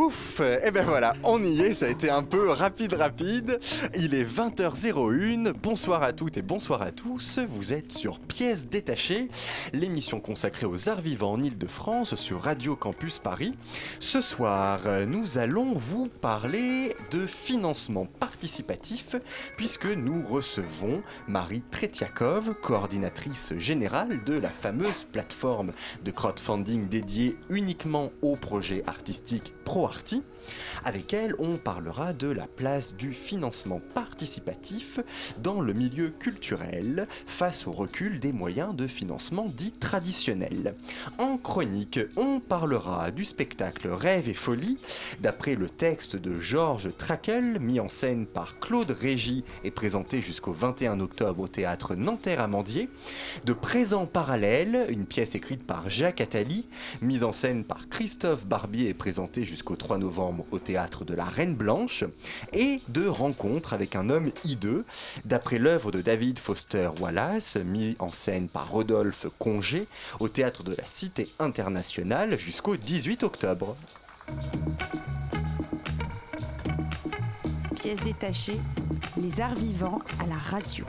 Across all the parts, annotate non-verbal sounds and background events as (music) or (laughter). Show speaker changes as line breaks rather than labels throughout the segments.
Ouf Et ben voilà, on y est, ça a été un peu rapide rapide. Il est 20h01, bonsoir à toutes et bonsoir à tous. Vous êtes sur Pièces détachées, l'émission consacrée aux arts vivants en Ile-de-France sur Radio Campus Paris. Ce soir, nous allons vous parler de financement participatif puisque nous recevons Marie Tretiakov, coordinatrice générale de la fameuse plateforme de crowdfunding dédiée uniquement aux projets artistiques ProArti. Avec elle, on parlera de la place du financement participatif dans le milieu culturel face au recul des moyens de financement dits traditionnels. En chronique, on parlera du spectacle Rêve et folie, d'après le texte de Georges Trakel, mis en scène par Claude Régis et présenté jusqu'au 21 octobre au théâtre Nanterre-Amandier, de Présent parallèle, une pièce écrite par Jacques Attali, mise en scène par Christophe Barbier et présentée jusqu'au 3 novembre au théâtre de la Reine Blanche, et de Rencontre avec un homme hideux, d'après l'œuvre de David Foster Wallace, mis en scène par Rodolphe Congé au théâtre de la Cité internationale jusqu'au 18 octobre.
Pièce détachée, les arts vivants à la radio.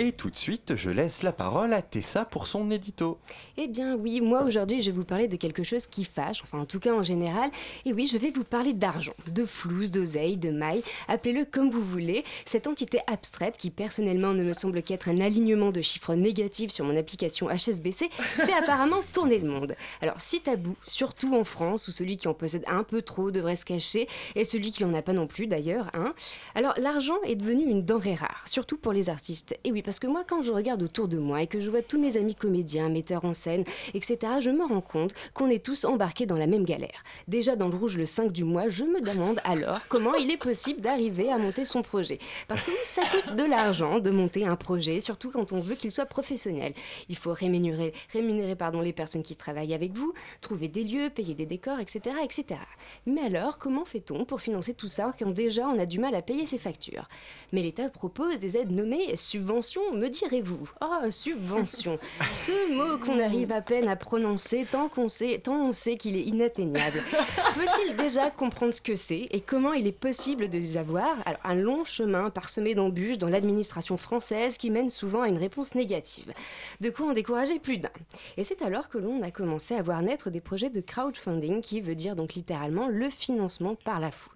Et tout de suite, je laisse la parole à Tessa pour son édito.
Eh bien oui, moi aujourd'hui je vais vous parler de quelque chose qui fâche, enfin en tout cas en général. Et oui, je vais vous parler d'argent, de flouze, d'oseille, de maille, appelez-le comme vous voulez. Cette entité abstraite qui personnellement ne me semble qu'être un alignement de chiffres négatifs sur mon application HSBC (laughs) fait apparemment tourner le monde. Alors si tabou, surtout en France où celui qui en possède un peu trop devrait se cacher et celui qui n'en a pas non plus d'ailleurs, hein. Alors l'argent est devenu une denrée rare, surtout pour les artistes. Et oui, parce que moi quand je regarde autour de moi et que je vois tous mes amis comédiens, metteurs en scène, etc., je me rends compte qu'on est tous embarqués dans la même galère. Déjà dans le rouge le 5 du mois, je me demande alors comment il est possible d'arriver à monter son projet. Parce que ça coûte de l'argent de monter un projet, surtout quand on veut qu'il soit professionnel. Il faut rémunérer, les personnes qui travaillent avec vous, trouver des lieux, payer des décors, etc., etc. Mais alors, comment fait-on pour financer tout ça quand déjà on a du mal à payer ses factures? Mais l'État propose des aides nommées subventions, me direz-vous? Ah, subvention. Ce mot qu'on arrive à peine à prononcer tant qu'on sait, tant on sait qu'il est inatteignable. Faut-il déjà comprendre ce que c'est et comment il est possible de les avoir? Alors, un long chemin parsemé d'embûches dans l'administration française qui mène souvent à une réponse négative. De quoi en décourager plus d'un. Et c'est alors que l'on a commencé à voir naître des projets de crowdfunding qui veut dire donc littéralement le financement par la foule.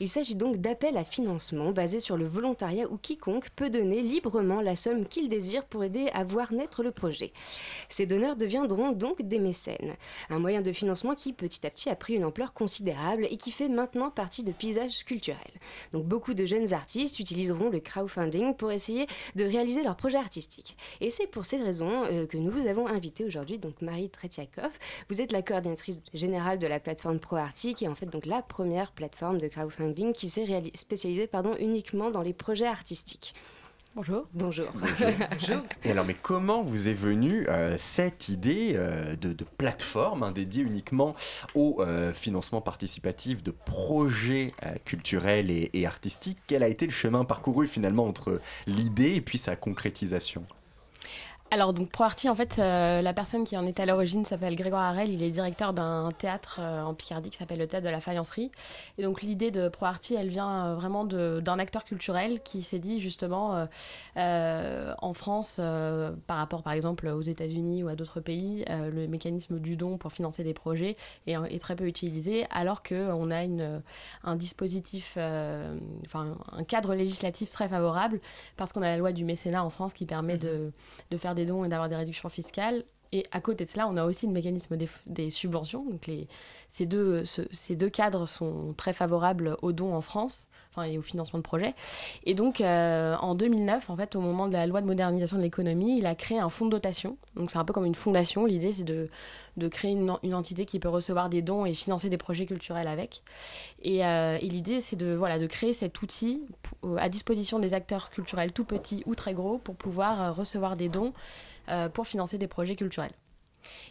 Il s'agit donc d'appels à financement basés sur le volontariat où quiconque peut donner librement la somme qu'il désire pour aider à voir naître le projet. Ces donneurs deviendront donc des mécènes, un moyen de financement qui petit à petit a pris une ampleur considérable et qui fait maintenant partie de paysages culturels. Donc beaucoup de jeunes artistes utiliseront le crowdfunding pour essayer de réaliser leur projet artistique. Et c'est pour ces raisons euh, que nous vous avons invité aujourd'hui, donc Marie Tretiakov. Vous êtes la coordinatrice générale de la plateforme ProArti, qui est en fait donc la première plateforme de crowdfunding qui s'est spécialisée pardon, uniquement dans les projets artistiques.
Bonjour. (laughs)
Bonjour.
Et alors, mais comment vous est venue euh, cette idée euh, de, de plateforme hein, dédiée uniquement au euh, financement participatif de projets euh, culturels et, et artistiques? Quel a été le chemin parcouru finalement entre l'idée et puis sa concrétisation?
Alors, donc, ProArti, en fait, euh, la personne qui en est à l'origine s'appelle Grégoire Harel. Il est directeur d'un théâtre euh, en Picardie qui s'appelle le Théâtre de la Faïencerie. Et donc, l'idée de ProArti, elle vient euh, vraiment d'un acteur culturel qui s'est dit, justement, en France, par rapport, par exemple, aux États-Unis ou à d'autres pays, le mécanisme du don pour financer des projets est, est très peu utilisé, alors qu'on a une, un dispositif, enfin, un cadre législatif très favorable, parce qu'on a la loi du mécénat en France qui permet de de faire des dons et d'avoir des réductions fiscales. Et à côté de cela, on a aussi le mécanisme des, subventions. Donc les, ces, deux, ce, ces deux cadres sont très favorables aux dons en France et au financement de projets. Et donc euh, en 2009, en fait, au moment de la loi de modernisation de l'économie, il a créé un fonds de dotation. Donc c'est un peu comme une fondation. L'idée, c'est de, de créer une, une, entité qui peut recevoir des dons et financer des projets culturels avec. Et, euh, et l'idée, c'est de, voilà, de créer cet outil à disposition des acteurs culturels tout petits ou très gros pour pouvoir euh, recevoir des dons euh, pour financer des projets culturels.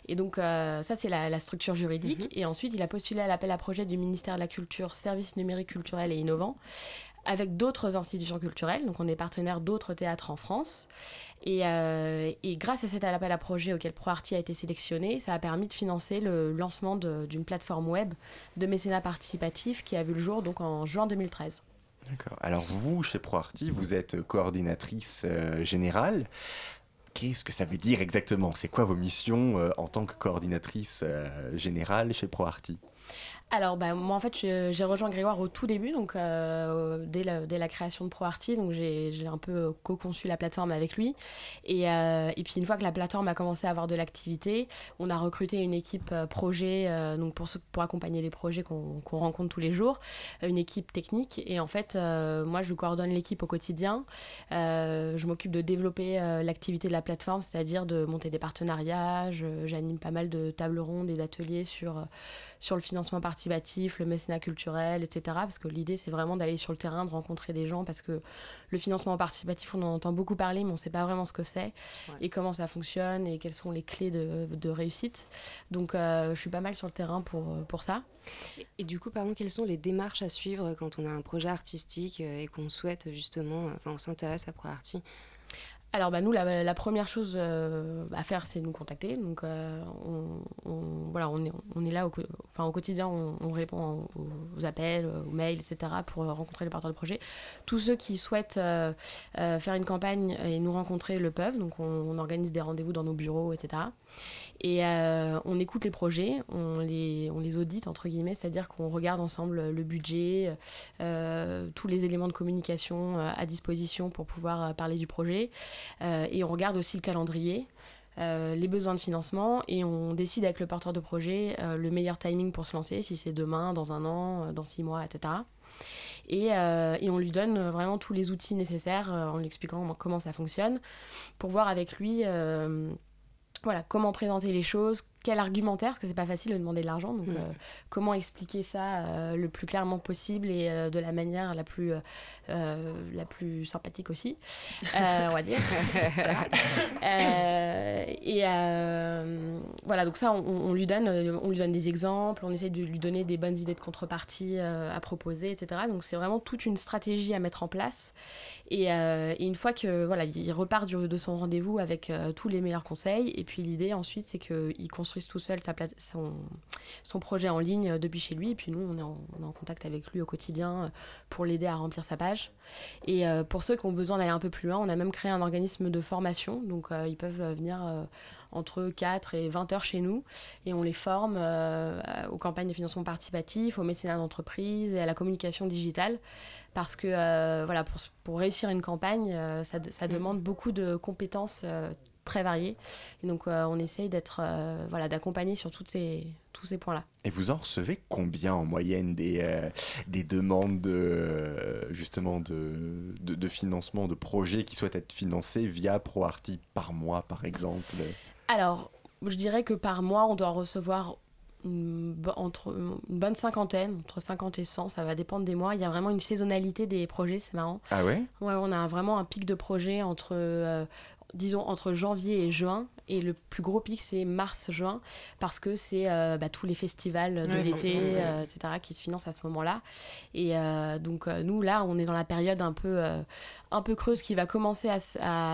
Et donc, euh, ça, c'est la, la, structure juridique. -hmm. Et ensuite, il a postulé à l'appel à projet du ministère de la Culture, Services numériques culturels et innovants, avec d'autres institutions culturelles. Donc, on est partenaire d'autres théâtres en France. Et, euh, et, grâce à cet appel à projet auquel ProArty a été sélectionné, ça a permis de financer le lancement d'une plateforme web de mécénat participatif qui a vu le jour donc en juin 2013.
D'accord. Alors vous, chez ProArty, vous êtes coordinatrice euh, générale. Qu'est-ce que ça veut dire exactement? C'est quoi vos missions euh, en tant que coordinatrice euh, générale chez ProArty?
Alors, bah, moi, en fait, j'ai rejoint Grégoire au tout début, donc euh, dès, la, création de ProArty. Donc, j'ai un peu co-conçu la plateforme avec lui. Et, euh, et, puis, une fois que la plateforme a commencé à avoir de l'activité, on a recruté une équipe euh, projet donc pour, accompagner les projets qu'on qu rencontre tous les jours, une équipe technique. Et en fait, euh, moi, je coordonne l'équipe au quotidien. Euh, je m'occupe de développer l'activité de la plateforme, c'est-à-dire de monter des partenariats. J'anime pas mal de tables rondes et d'ateliers sur le financement participatif, le mécénat culturel, etc. Parce que l'idée, c'est vraiment d'aller sur le terrain, de rencontrer des gens, parce que le financement participatif, on en entend beaucoup parler, mais on ne sait pas vraiment ce que c'est, ouais. et comment ça fonctionne, et quelles sont les clés de, de réussite. Donc, euh, je suis pas mal sur le terrain pour, pour ça.
Et, et, du coup, pardon, quelles sont les démarches à suivre quand on a un projet artistique et qu'on souhaite justement, enfin, on s'intéresse à ProArty?
Alors bah, nous, la, première chose euh, à faire, c'est nous contacter. Donc euh, on, voilà, on, est, là au, enfin, au quotidien, on, on répond aux, appels, aux mails, etc. pour rencontrer les porteurs de projet. Tous ceux qui souhaitent euh, faire une campagne et nous rencontrer le peuvent. Donc on, organise des rendez-vous dans nos bureaux, etc. Et on écoute les projets, on les, on les audite, entre guillemets, c'est-à-dire qu'on regarde ensemble le budget, tous les éléments de communication à disposition pour pouvoir parler du projet. Euh, et on regarde aussi le calendrier. Euh, les besoins de financement et on décide avec le porteur de projet euh, le meilleur timing pour se lancer, si c'est demain, dans un an, dans six mois, etc. Et, euh, et, on lui donne vraiment tous les outils nécessaires en lui expliquant comment ça fonctionne pour voir avec lui voilà, comment présenter les choses, quel argumentaire, parce que c'est pas facile de demander de l'argent, donc mmh. euh, comment expliquer ça euh, le plus clairement possible et euh, de la manière la plus, la plus sympathique aussi, on va dire. (laughs) et voilà, donc ça, on, on, lui donne, on lui donne des exemples, on essaie de lui donner des bonnes idées de contrepartie à proposer, etc. Donc c'est vraiment toute une stratégie à mettre en place. Et, et une fois que voilà, il repart du, de son rendez-vous avec tous les meilleurs conseils, et puis l'idée ensuite, c'est qu'il construit tout seul sa plate son, son projet en ligne depuis chez lui. Et puis nous, on est, en, on est en contact avec lui au quotidien pour l'aider à remplir sa page. Et euh, pour ceux qui ont besoin d'aller un peu plus loin, on a même créé un organisme de formation. Donc euh, ils peuvent venir euh, entre 4 et 20 heures chez nous. Et on les forme aux campagnes de financement participatif, au mécénat d'entreprise et à la communication digitale. Parce que voilà, pour, pour réussir une campagne, ça, ça demande beaucoup de compétences très variés. Et donc, euh, on essaye d'être, euh, voilà, d'accompagner sur toutes ces, tous ces points-là.
Et vous en recevez combien en moyenne des, euh, des demandes de, justement de, de, de, financement de projets qui souhaitent être financés via ProArty par mois, par exemple?
Alors, je dirais que par mois, on doit recevoir une, entre une bonne cinquantaine, entre 50 et 100, ça va dépendre des mois. Il y a vraiment une saisonnalité des projets, c'est marrant.
Ah ouais?
Ouais, on a vraiment un pic de projets entre euh, disons entre janvier et juin. Et le plus gros pic c'est mars-juin parce que c'est euh, bah, tous les festivals de ouais, l'été euh, etc qui se financent à ce moment-là. Et euh, donc nous là on est dans la période un peu un peu creuse qui va commencer à,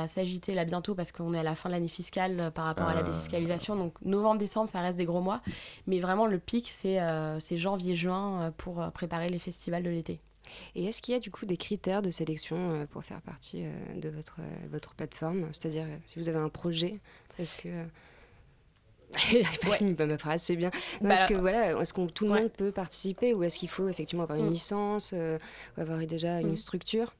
à s'agiter là bientôt parce qu'on est à la fin de l'année fiscale par rapport à la défiscalisation. Donc novembre-décembre ça reste des gros mois. Mais vraiment le pic c'est c'est janvier-juin pour préparer les festivals de l'été
et est-ce qu'il y a du coup des critères de sélection euh, pour faire partie euh, de votre, euh, votre plateforme? C'est-à-dire, si vous avez un projet, est-ce que... (laughs) Pas ouais. fini ma phrase, c'est bien. Bah, est-ce que voilà, est-ce que tout le ouais. monde peut participer ou est-ce qu'il faut effectivement avoir une mm. licence, euh, ou avoir déjà une mm. structure?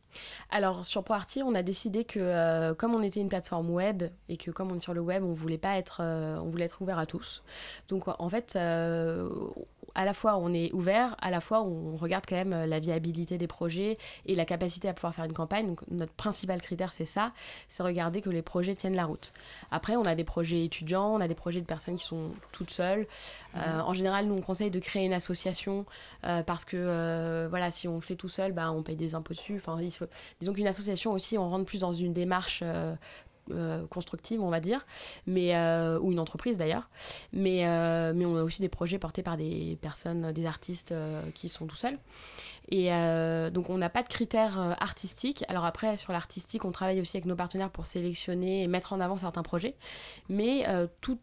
Alors sur ProArty, on a décidé que euh, comme on était une plateforme web et que comme on est sur le web, on voulait pas être, euh, on voulait être ouvert à tous. Donc en fait, à la fois on est ouvert, à la fois on regarde quand même la viabilité des projets et la capacité à pouvoir faire une campagne. Donc notre principal critère c'est ça, c'est regarder que les projets tiennent la route. Après on a des projets étudiants, on a des projets de personnes qui sont toutes seules. en général nous on conseille de créer une association parce que voilà si on fait tout seul, bah, on paye des impôts dessus. Enfin il faut disons qu'une association aussi, on rentre plus dans une démarche euh, euh, constructive, on va dire, mais, euh, ou une entreprise d'ailleurs. Mais, mais on a aussi des projets portés par des personnes, des artistes qui sont tout seuls. Et donc on n'a pas de critères artistiques. Alors après, sur l'artistique, on travaille aussi avec nos partenaires pour sélectionner et mettre en avant certains projets. Mais tout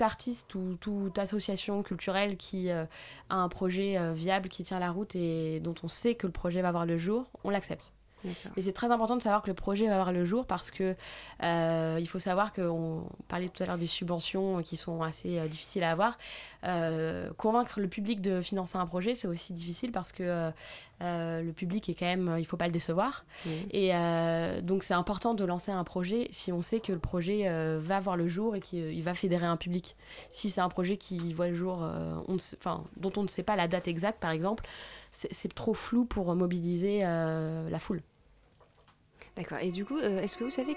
artiste ou toute association culturelle qui a un projet viable qui tient la route et dont on sait que le projet va voir le jour, on l'accepte. Mais c'est très important de savoir que le projet va voir le jour parce que euh, il faut savoir qu'on parlait tout à l'heure des subventions qui sont assez euh, difficiles à avoir. Euh, convaincre le public de financer un projet, c'est aussi difficile parce que le public est quand même, il faut pas le décevoir. Et donc c'est important de lancer un projet si on sait que le projet va voir le jour et qu'il va fédérer un public. Si c'est un projet qui voit le jour, on dont on ne sait pas la date exacte, par exemple, c'est trop flou pour mobiliser la foule.
D'accord. Et du coup, euh, est-ce que vous savez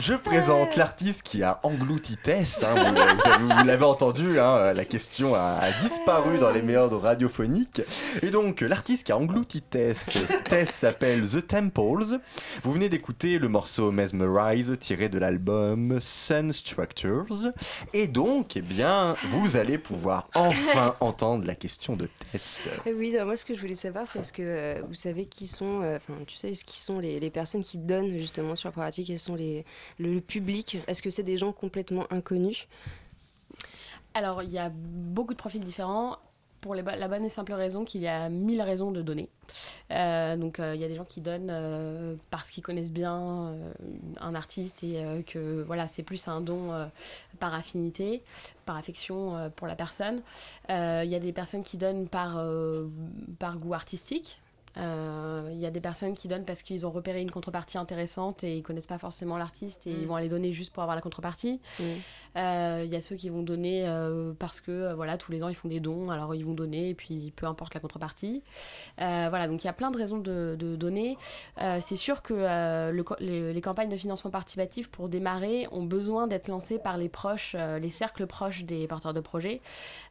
Donc je présente l'artiste qui a englouti Tess. hein. Vous, vous- vous l'avez entendu, hein, la question a, a disparu dans les méandres radiophoniques. Et donc l'artiste qui a englouti Tess, Tess s'appelle The Temples. Vous venez d'écouter le morceau Mesmerize tiré de l'album Sun Structures. Et donc, eh bien, vous allez pouvoir enfin (laughs) entendre la question de Tess.
Euh, Oui, alors moi ce que je voulais savoir, c'est est-ce que euh, vous savez qui sont, euh, enfin tu sais, qui sont les, les personnes qui donnent justement sur pratique, quels sont les, le, public Est-ce que c'est des gens complètement inconnus
Alors, il y a beaucoup de profils différents pour la bonne et simple raison qu'il y a mille raisons de donner. Euh, donc, euh, il y a des gens qui donnent euh, parce qu'ils connaissent bien un artiste et que voilà, c'est plus un don par affinité, par affection pour la personne. Il y a des personnes qui donnent par, par goût artistique. Euh, Il y a des personnes qui donnent parce qu'ils ont repéré une contrepartie intéressante et ils connaissent pas forcément l'artiste et
Mm.
ils vont aller donner juste pour avoir la contrepartie. Euh, Il y a ceux qui vont donner euh, parce que euh, voilà tous les ans ils font des dons, alors ils vont donner et puis peu importe la contrepartie. Euh, voilà donc il y a plein de raisons de, de donner. Euh, c'est sûr que euh, le les, les campagnes de financement participatif pour démarrer ont besoin d'être lancées par les proches, euh, les cercles proches des porteurs de projets.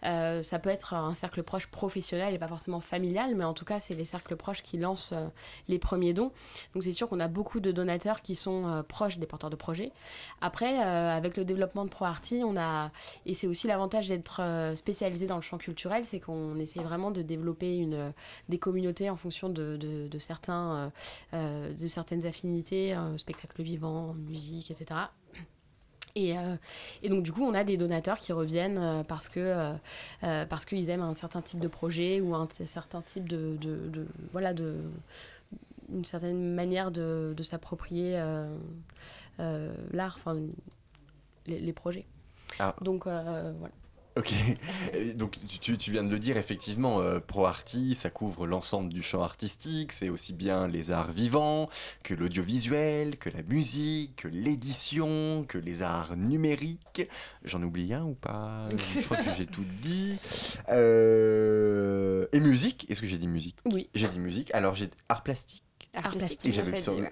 Euh, ça peut être un cercle proche professionnel et pas forcément familial, mais en tout cas c'est les cercles proches qui lancent euh, les premiers dons. Donc c'est sûr qu'on a beaucoup de donateurs qui sont euh, proches des porteurs de projets. Après, euh, avec le développement de ProArty, on a et c'est aussi l'avantage d'être spécialisé dans le champ culturel, c'est qu'on essaie vraiment de développer une des communautés en fonction de, certains de certaines affinités, spectacle vivant, musique, etc. Et, euh, et donc du coup, on a des donateurs qui reviennent euh, parce que euh, parce qu'ils aiment un certain type de projet ou un certain type de, de, de- voilà de une certaine manière de, de s'approprier euh, l'art, enfin les, les projets.
Ah.
Donc voilà.
Ok, donc tu, tu viens de le dire, effectivement, euh, ProArty, ça couvre l'ensemble du champ artistique, c'est aussi bien les arts vivants que l'audiovisuel, que la musique, que l'édition, que les arts numériques. J'en oublie un ou pas? Je crois que j'ai tout dit. Euh, Et musique, est-ce que j'ai dit musique?
Oui.
J'ai dit musique, alors j'ai art plastique.
Art plastique,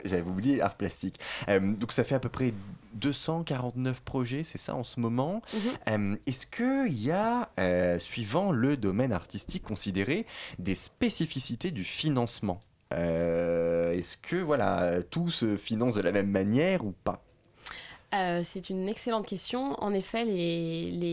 j'avais, oublié art plastique. Euh, donc ça fait à peu près 249 projets, c'est ça en ce moment.
Mhm.
Euh, est-ce qu'il y a, euh, suivant le domaine artistique considéré, des spécificités du financement? Euh, Est-ce que voilà, tout se finance de la même manière ou pas?
Euh, c'est une excellente question. En effet, il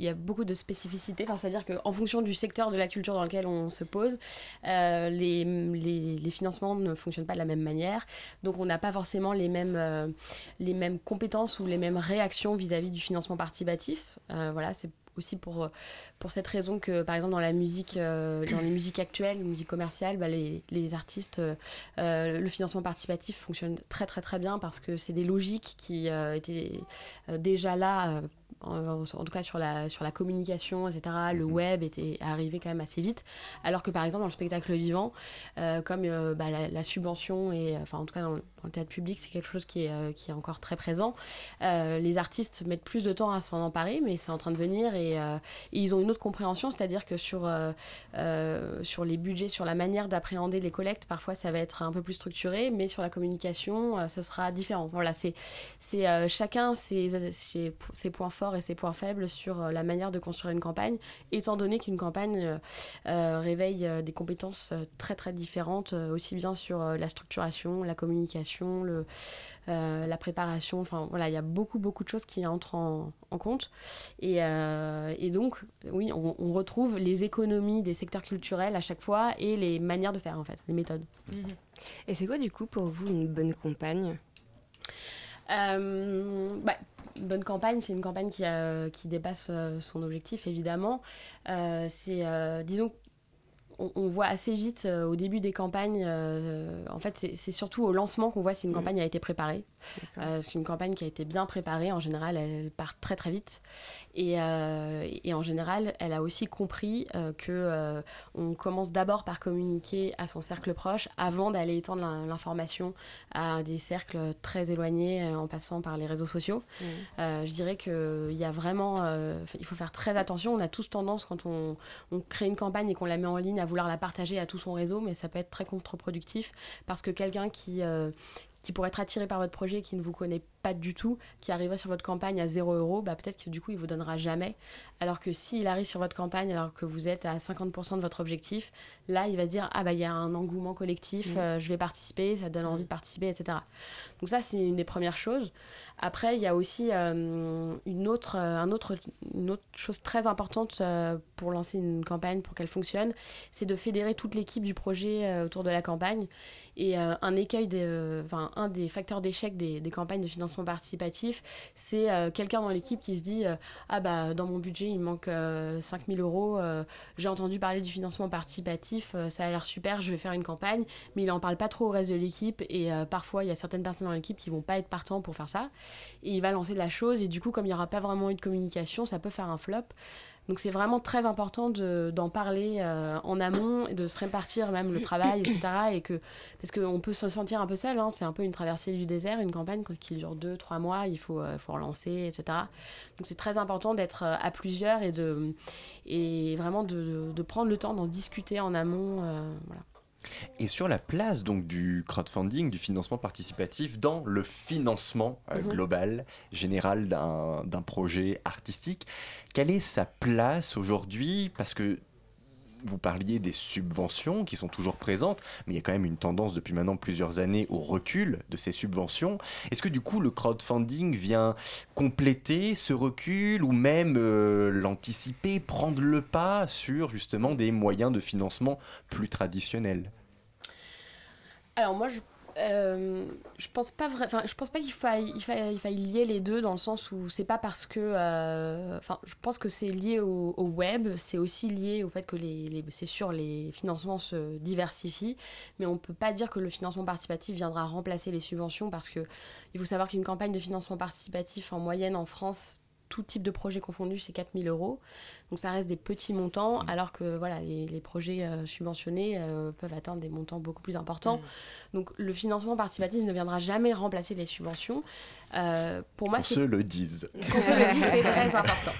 y a beaucoup de spécificités. Enfin, C'est-à-dire qu'en fonction du secteur de la culture dans lequel on se pose, euh, les, financements ne fonctionnent pas de la même manière. Donc, on n'a pas forcément les mêmes, euh, compétences ou les mêmes réactions vis-à-vis du financement participatif. Voilà, c'est aussi pour, pour cette raison que, par exemple, dans la musique, euh, dans les musiques actuelles, musique commerciale, bah, les, les artistes, euh, euh, le financement participatif fonctionne très très très bien parce que c'est des logiques qui euh, étaient euh, déjà là. euh, en, en tout cas sur la, sur la communication, etc., le
Mhm.
web était arrivé quand même assez vite. Alors que par exemple dans le spectacle vivant, euh, comme euh, bah, la, la subvention, et euh, enfin en tout cas dans, le- dans le théâtre public, c'est quelque chose qui est, euh, qui est encore très présent, euh, les artistes mettent plus de temps à s'en emparer, mais c'est en train de venir et, euh, ils ont une autre compréhension, c'est-à-dire que sur, sur les budgets, sur la manière d'appréhender les collectes, parfois ça va être un peu plus structuré, mais sur la communication, ce sera différent. Voilà, c'est chacun ses, ses, points forts et ses points faibles sur la manière de construire une campagne, étant donné qu'une campagne réveille des compétences très très différentes, aussi bien sur la structuration, la communication, le, euh, la préparation. Enfin voilà, il y a beaucoup beaucoup de choses qui entrent en, en compte. Et, euh, et donc, oui, on, on retrouve les économies des secteurs culturels à chaque fois et les manières de faire en fait, les méthodes.
Et c'est quoi du coup pour vous une bonne campagne?
Euh, bah, bonne campagne, c'est une campagne qui, a- qui dépasse euh, son objectif, évidemment. Euh, c'est, euh, disons, on, on voit assez vite euh, au début des campagnes, euh, en fait, c'est surtout au lancement qu'on voit si une
Mhm.
campagne a été préparée. Euh, c'est une campagne qui a été bien préparée, en général, elle part très très vite. Et, euh, et en général, elle a aussi compris euh, que euh, on commence d'abord par communiquer à son cercle proche avant d'aller étendre l'in- l'information à des cercles très éloignés euh, en passant par les réseaux sociaux. Euh, je dirais qu'il y a vraiment, euh, il faut faire très attention. On a tous tendance quand on, on crée une campagne et qu'on la met en ligne à vouloir la partager à tout son réseau, mais ça peut être très contre-productif parce que quelqu'un qui, euh, qui pourrait être attiré par votre projet, qui ne vous connaît pas du tout, qui arriverait sur votre campagne à 0 euros, bah, peut-être que du coup, il vous donnera jamais. Alors que s'il arrive sur votre campagne alors que vous êtes à 50% de votre objectif, là, il va se dire Ah, bah, il y a un engouement collectif,
Mm.
euh, je vais participer, ça donne envie de participer, etc. Donc, ça, c'est une des premières choses. Après, il y a aussi euh, une, autre, euh, un autre, une autre chose très importante euh, pour lancer une campagne, pour qu'elle fonctionne, c'est de fédérer toute l'équipe du projet autour de la campagne. Et un écueil, enfin, un des facteurs d'échec des, campagnes de financement participatif, c'est euh, quelqu'un dans l'équipe qui se dit euh, Ah, bah, dans mon budget, il manque euh, 5000 euros, euh, j'ai entendu parler du financement participatif, ça a l'air super, je vais faire une campagne, mais il n'en parle pas trop au reste de l'équipe. Et parfois, il y a certaines personnes dans l'équipe qui vont pas être partants pour faire ça. Et il va lancer de la chose, et du coup, comme il n'y aura pas vraiment eu de communication, ça peut faire un flop. Donc c'est vraiment très important de- d'en parler euh, en amont et de se répartir même le travail, etc. Et que, parce qu'on peut se sentir un peu seul, hein. c'est un peu une traversée du désert, une campagne qui dure deux, trois mois, il faut, euh, faut relancer, etc. Donc c'est très important d'être euh, à plusieurs et, de, et vraiment de, de prendre le temps d'en discuter en amont. euh, voilà.
Et sur la place donc du crowdfunding, du financement participatif dans le financement euh,
Mhm.
global, général d'un d'un projet artistique, quelle est sa place aujourd'hui? Parce que vous parliez des subventions qui sont toujours présentes, mais il y a quand même une tendance depuis maintenant plusieurs années au recul de ces subventions. Est-ce que du coup le crowdfunding vient compléter ce recul ou même euh, l'anticiper, prendre le pas sur justement des moyens de financement plus traditionnels?
Alors moi, je, euh, je pense pas vrai, je pense pas qu'il faille, il il lier les deux dans le sens où c'est pas parce que, euh, enfin, je pense que c'est lié au, au web, c'est aussi lié au fait que les, les- c'est sûr, les financements se diversifient, mais on peut pas dire que le financement participatif viendra remplacer les subventions parce que il faut savoir qu'une campagne de financement participatif en moyenne en France tout type de projet confondu, c'est 4000 euros. Donc ça reste des petits montants, alors que voilà, les, les projets euh, subventionnés euh, peuvent atteindre des montants beaucoup plus importants. Donc le financement participatif ne viendra jamais remplacer les subventions. Euh, pour moi,
Qu'on
c'est
se le dise.
qu'on se le dise, c'est (laughs) très important.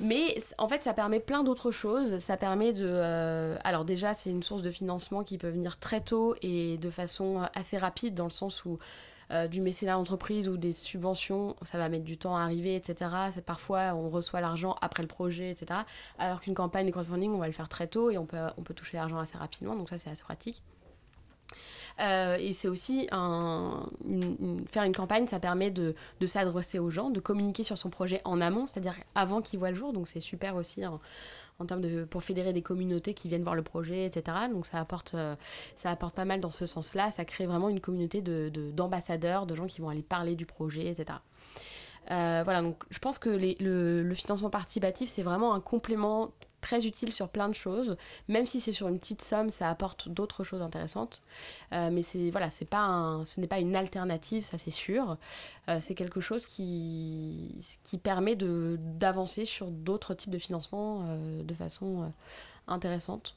Mais en fait, ça permet plein d'autres choses. Ça permet de. euh, alors, déjà, c'est une source de financement qui peut venir très tôt et de façon assez rapide, dans le sens où. Euh, du mécénat d'entreprise ou des subventions, ça va mettre du temps à arriver, etc. C'est parfois on reçoit l'argent après le projet, etc. Alors qu'une campagne de crowdfunding, on va le faire très tôt et on peut, on toucher l'argent assez rapidement, donc ça c'est assez pratique. Euh, et c'est aussi faire une campagne, ça permet de, s'adresser aux gens, de communiquer sur son projet en amont, c'est-à-dire avant qu'il voit le jour. Donc c'est super aussi en, en termes de pour fédérer des communautés qui viennent voir le projet, etc. Donc ça apporte euh, ça apporte pas mal dans ce sens-là. Ça crée vraiment une communauté de de- d'ambassadeurs, de, gens qui vont aller parler du projet, etc. Euh, voilà, donc je pense que le financement participatif, c'est vraiment un complément très utile sur plein de choses. Même si c'est sur une petite somme, ça apporte d'autres choses intéressantes. Euh, mais c'est voilà, c'est pas ce n'est pas une alternative, ça c'est sûr. Euh, c'est quelque chose qui, qui permet de, d'avancer sur d'autres types de financement euh, de façon intéressante.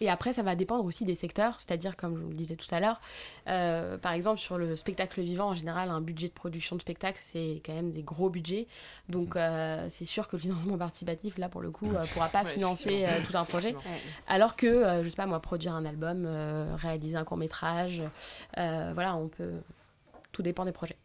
Et après, ça va dépendre aussi des secteurs, c'est-à-dire, comme je vous le disais tout à l'heure, euh, par exemple, sur le spectacle vivant, en général, un budget de production de spectacle, c'est quand même des gros budgets. Donc, euh, c'est sûr que le financement participatif, là, pour le coup, ne pourra pas
Ouais,
financer euh, tout un projet. Alors que, euh, je sais pas moi, produire un album, euh, réaliser un court métrage, euh, voilà, on peut. Tout dépend des projets.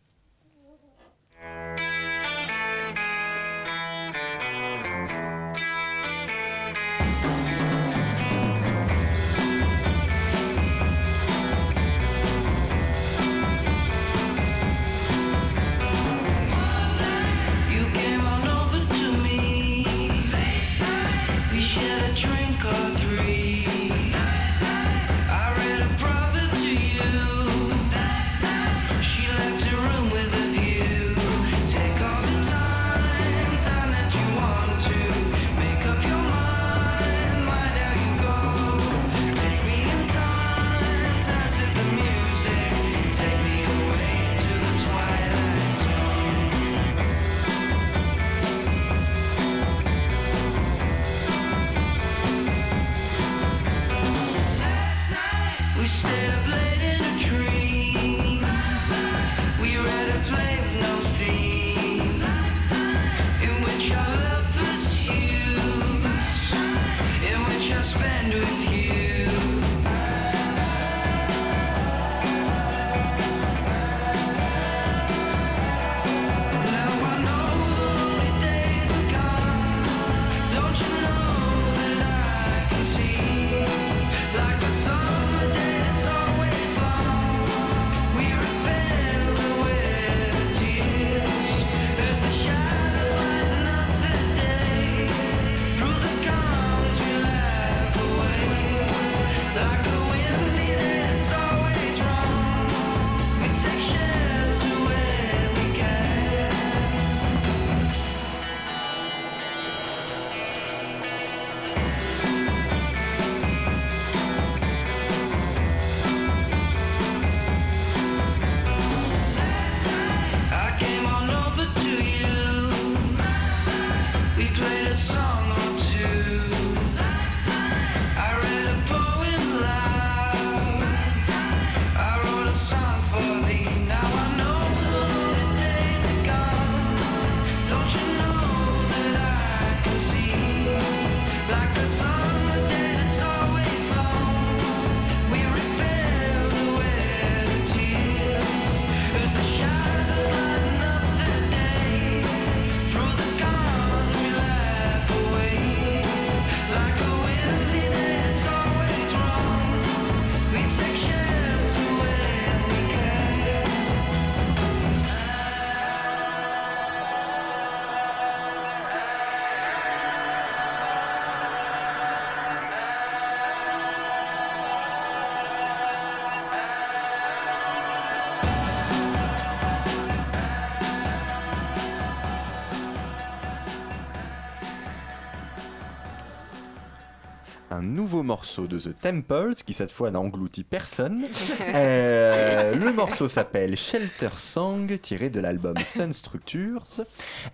Morceau de The Temples qui cette fois n'a englouti personne. (laughs) Euh, le (laughs) morceau s'appelle Shelter Song tiré de l'album Sun Structures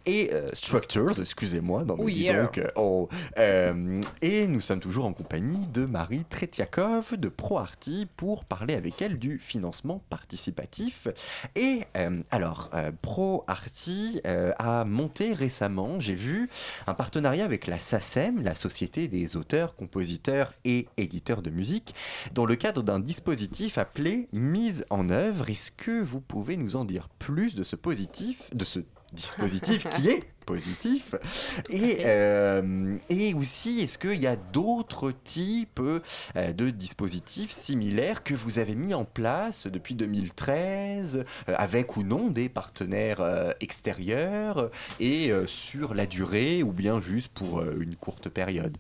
et euh, Structures, excusez-moi, mais
Oh
dis
yeah.
donc, euh, oh, euh, et nous sommes toujours en compagnie de Marie Tretiakov de ProArty pour parler avec elle du financement participatif. Et alors, ProArty a monté récemment, j'ai vu, un partenariat avec la SACEM, la Société des auteurs, compositeurs et éditeurs de musique, dans le cadre d'un dispositif appelé Mise en œuvre. Est-ce que vous pouvez nous en dire plus de ce positif, de ce dispositif (laughs) qui est positif? Et, euh, et aussi est-ce qu'il y a d'autres types euh, de dispositifs similaires que vous avez mis en place depuis 2013 euh, avec ou non des partenaires extérieurs et sur la durée ou bien juste pour une courte période?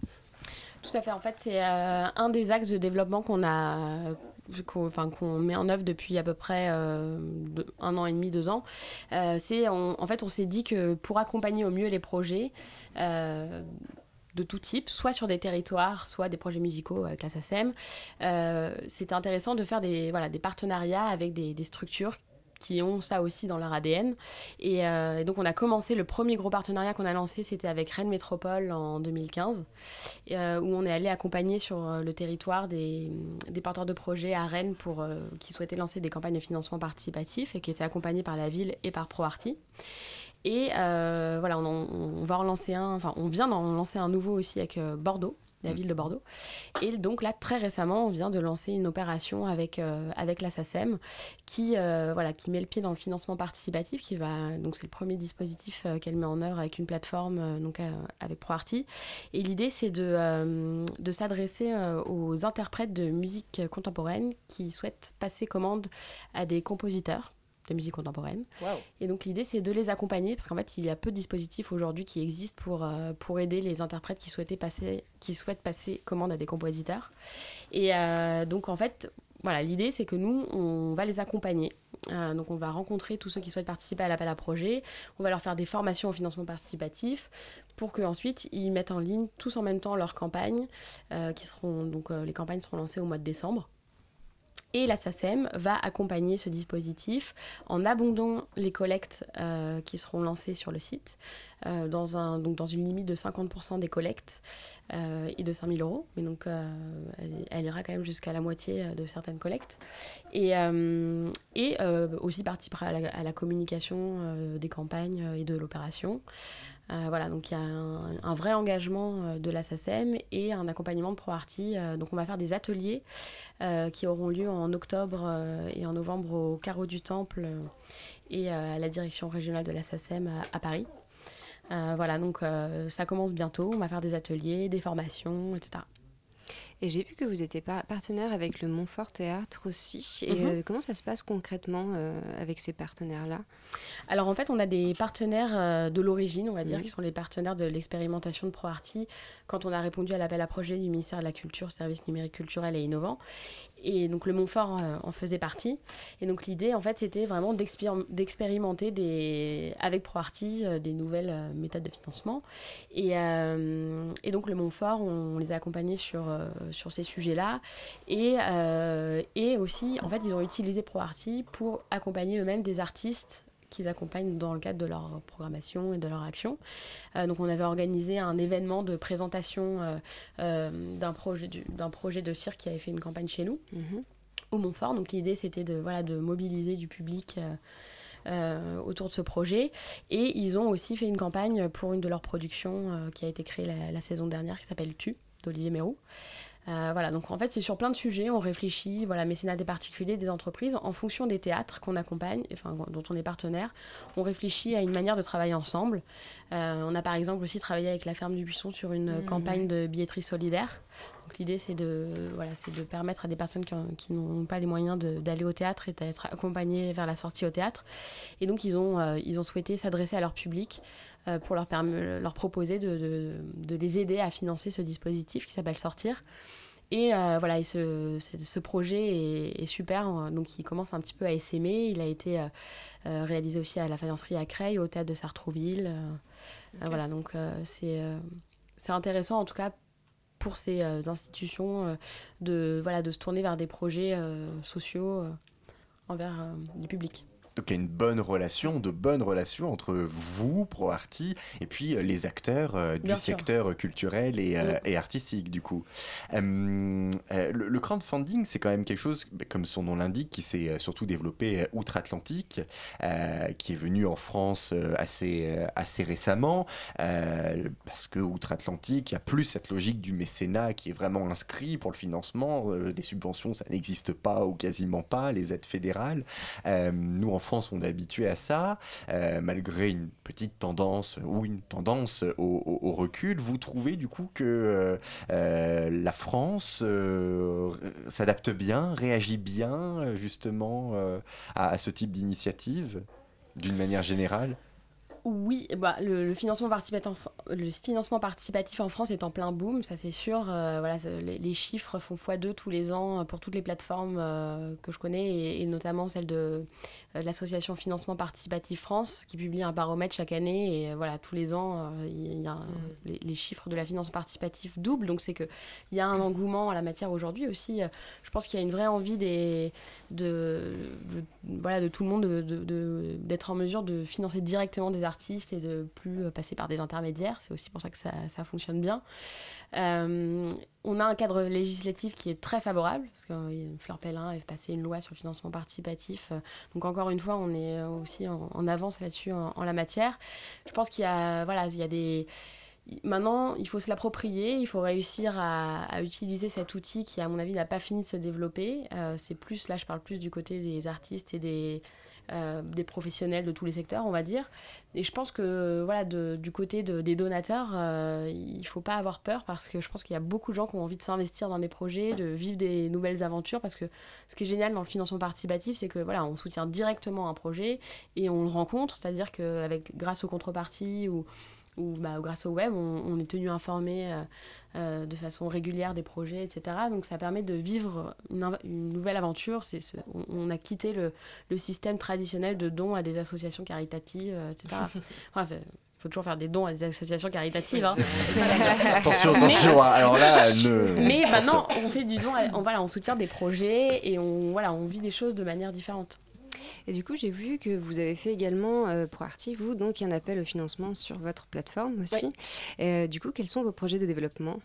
Tout à fait. En fait, c'est euh, un des axes de développement qu'on a, qu'on met en œuvre depuis à peu près euh, un an et demi, deux ans. Euh, c'est, en fait, on s'est dit que pour accompagner au mieux les projets. de tout type, soit sur des territoires, soit des projets musicaux avec la SACEM. C'est intéressant de faire des, voilà, des partenariats avec des, des structures qui ont ça aussi dans leur ADN. Et, euh, et donc on a commencé, le premier gros partenariat qu'on a lancé, c'était avec Rennes Métropole en 2015, euh, où on est allé accompagner sur euh, le territoire des, porteurs de projets à Rennes pour, qui souhaitaient lancer des campagnes de financement participatif et qui étaient accompagnés par la ville et par ProArty. Et voilà, on, en- on va un, enfin on vient d'en lancer un nouveau aussi avec Bordeaux, la ville de Bordeaux. Et donc là, très récemment, on vient de lancer une opération avec, euh, avec la SACEM qui, euh, voilà, qui met le pied dans le financement participatif. Qui va, donc c'est le premier dispositif euh, qu'elle met en œuvre avec une plateforme, donc avec ProArty. Et l'idée, c'est de, de s'adresser aux interprètes de musique contemporaine qui souhaitent passer commande à des compositeurs de musique contemporaine. Et donc l'idée, c'est de les accompagner, parce qu'en fait, il y a peu de dispositifs aujourd'hui qui existent pour, euh, pour aider les interprètes qui, souhaitaient passer, qui souhaitent passer commande à des compositeurs. Et euh, donc, en fait, voilà, l'idée, c'est que nous, on va les accompagner. Euh, donc, on va rencontrer tous ceux qui souhaitent participer à l'appel à projet. On va leur faire des formations au financement participatif pour qu'ensuite, ils mettent en ligne tous en même temps leurs campagnes, qui seront, donc, les campagnes seront lancées au mois de décembre. Et la SACEM va accompagner ce dispositif en abondant les collectes euh, qui seront lancées sur le site, euh, dans, donc dans une limite de 50% des collectes euh, et de 5000 euros. Mais donc, elle, ira quand même jusqu'à la moitié de certaines collectes. Et, aussi participera à la, communication des campagnes et de l'opération. Euh, voilà, donc il y a un, vrai engagement euh, de la SACEM et un accompagnement de ProArty. Euh, donc on va faire des ateliers qui auront lieu en octobre et en novembre au Carreau du Temple et à la direction régionale de la SACEM à, Paris. Voilà, donc ça commence bientôt. On va faire des ateliers, des formations, etc.
Et j'ai vu que vous étiez par- partenaire avec le Montfort Théâtre aussi. Et
Mhm.
euh, comment ça se passe concrètement euh, avec ces partenaires-là?
Alors en fait, on a des partenaires euh, de l'origine, on va dire,
Mhm.
qui sont les partenaires de l'expérimentation de ProArty quand on a répondu à l'appel à projet du ministère de la Culture, Services numériques culturels et innovants. Et donc le Montfort euh, en faisait partie. Et donc l'idée, en fait, c'était vraiment d'expérim- d'expérimenter avec ProArty euh, des nouvelles euh, méthodes de financement. Et, donc le Montfort, on, les a accompagnés sur, ces sujets-là. Et, et aussi, en fait, ils ont utilisé ProArty pour accompagner eux-mêmes des artistes qu'ils accompagnent dans le cadre de leur programmation et de leur action. Euh, donc on avait organisé un événement de présentation euh, euh, d'un projet, du- d'un projet de cirque qui avait fait une campagne chez nous
Mhm.
au Montfort. Donc l'idée c'était de, voilà, de mobiliser du public euh, autour de ce projet. Et ils ont aussi fait une campagne pour une de leurs productions euh, qui a été créée la, la saison dernière qui s'appelle Tu d'Olivier Méraud. Euh, voilà, donc en fait c'est sur plein de sujets, on réfléchit, voilà, mécénat des particuliers, des entreprises, en fonction des théâtres qu'on accompagne, enfin dont on est partenaire, on réfléchit à une manière de travailler ensemble. Euh, on a par exemple aussi travaillé avec la ferme du Buisson sur une
Mhm.
campagne de billetterie solidaire. Donc l'idée c'est de, voilà, c'est de permettre à des personnes qui, ont- qui n'ont pas les moyens d'aller au théâtre et d'être accompagnées vers la sortie au théâtre. Et donc ils ont, euh, ils ont souhaité s'adresser à leur public pour leur, leur proposer de, de- de les aider à financer ce dispositif qui s'appelle Sortir. Et euh, voilà, et ce, ce- projet est, est super, euh, donc il commence un petit peu à essaimer. Il a été euh, euh, réalisé aussi à la faïencerie à Creil, au théâtre de Sartrouville. euh, euh, voilà, donc euh, c'est euh, c'est intéressant en tout cas pour ces euh, institutions euh, de, voilà, de se tourner vers des projets euh, sociaux euh, envers euh, du public.
Donc il y a une bonne relation, de bonnes relations entre vous, ProArty, et puis euh, les acteurs euh, du
sûr.
secteur culturel et, euh, et artistique du coup. Le, le crowdfunding, c'est quand même quelque chose, bah, comme son nom l'indique, qui s'est surtout développé outre-Atlantique, qui est venu en France assez, assez récemment, parce que outre-Atlantique, il y a plus cette logique du mécénat qui est vraiment inscrit pour le financement. Les subventions, ça n'existe pas ou quasiment pas, les aides fédérales. Nous, en France, on est habitué à ça, euh, malgré une petite tendance ou une tendance au, recul. Vous trouvez du coup que euh, euh, la France euh, s'adapte bien, réagit bien euh, justement euh, à ce type d'initiative d'une manière générale?
Oui, bah, le, le financement participatif en, Fr- le financement participatif en France est en plein boom, ça c'est sûr. Euh, voilà, les, les chiffres font x2 tous les ans euh, pour toutes les plateformes euh, que je connais et, et notamment celle de, euh, de l'association Financement Participatif France qui publie un baromètre chaque année et voilà, tous les ans, il y a, un- les, les chiffres de la finance participative doublent. Donc c'est qu'il y a un engouement à la matière aujourd'hui aussi. Je pense qu'il y a une vraie envie des, de, de- voilà, de tout le monde de- de- de- d'être en mesure de financer directement des artistes et de plus euh, passer par des intermédiaires. C'est aussi pour ça que ça, fonctionne bien. Euh, on a un cadre législatif qui est très favorable, parce que euh, Fleur Pellin a passé une loi sur le financement participatif. donc encore une fois, on est aussi en, avance là-dessus en, la matière. Je pense qu'il y a, voilà, il y a des... Maintenant, il faut se l'approprier, il faut réussir à, utiliser cet outil qui, à mon avis, n'a pas fini de se développer. C'est plus, là, je parle plus du côté des artistes et des, euh, des professionnels de tous les secteurs, on va dire. Et je pense que, voilà, du côté de- des donateurs, euh, il faut pas avoir peur parce que je pense qu'il y a beaucoup de gens qui ont envie de s'investir dans des projets, de vivre des nouvelles aventures. Parce que ce qui est génial dans le financement participatif, c'est que, voilà, on soutient directement un projet et on le rencontre, c'est-à-dire qu'avec, grâce aux contreparties ou ou bah, grâce au web, on, on est tenu informé euh, euh, de façon régulière des projets, etc. Donc ça permet de vivre une, nouvelle aventure. C'est on, on a quitté le, le système traditionnel de dons à des associations caritatives, euh, etc. (laughs) Enfin, c'est- faut toujours faire des dons à des associations caritatives. hein. (laughs)
Attention, attention, hein, alors là, ne...
Mais maintenant, on fait du don, à- on, voilà, on soutient des projets et on, voilà, on vit des choses de manière différente.
Et du coup, j'ai vu que vous avez fait également euh, pour Arti, vous, donc un appel au financement sur votre plateforme aussi. Euh, du coup, quels sont vos projets de développement?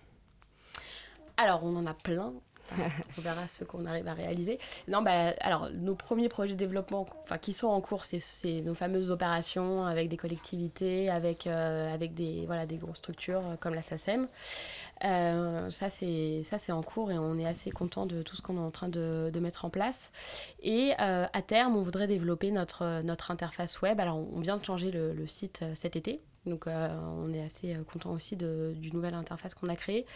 Alors, on en a plein. (laughs) on verra ce qu'on arrive à réaliser. Non, bah, alors, nos premiers projets de développement qui sont en cours, c'est- c'est nos fameuses opérations avec des collectivités, avec, euh, avec des, voilà, des grosses structures euh, comme la SACEM. Euh, ça, c'est ça, c'est en cours et on est assez content de tout ce qu'on est en train de, de mettre en place. Et euh, à terme, on voudrait développer notre, notre interface web. Alors, on vient de changer le, site euh, cet été. Donc, euh, on est assez euh, content aussi de, du nouvelle interface qu'on a créée.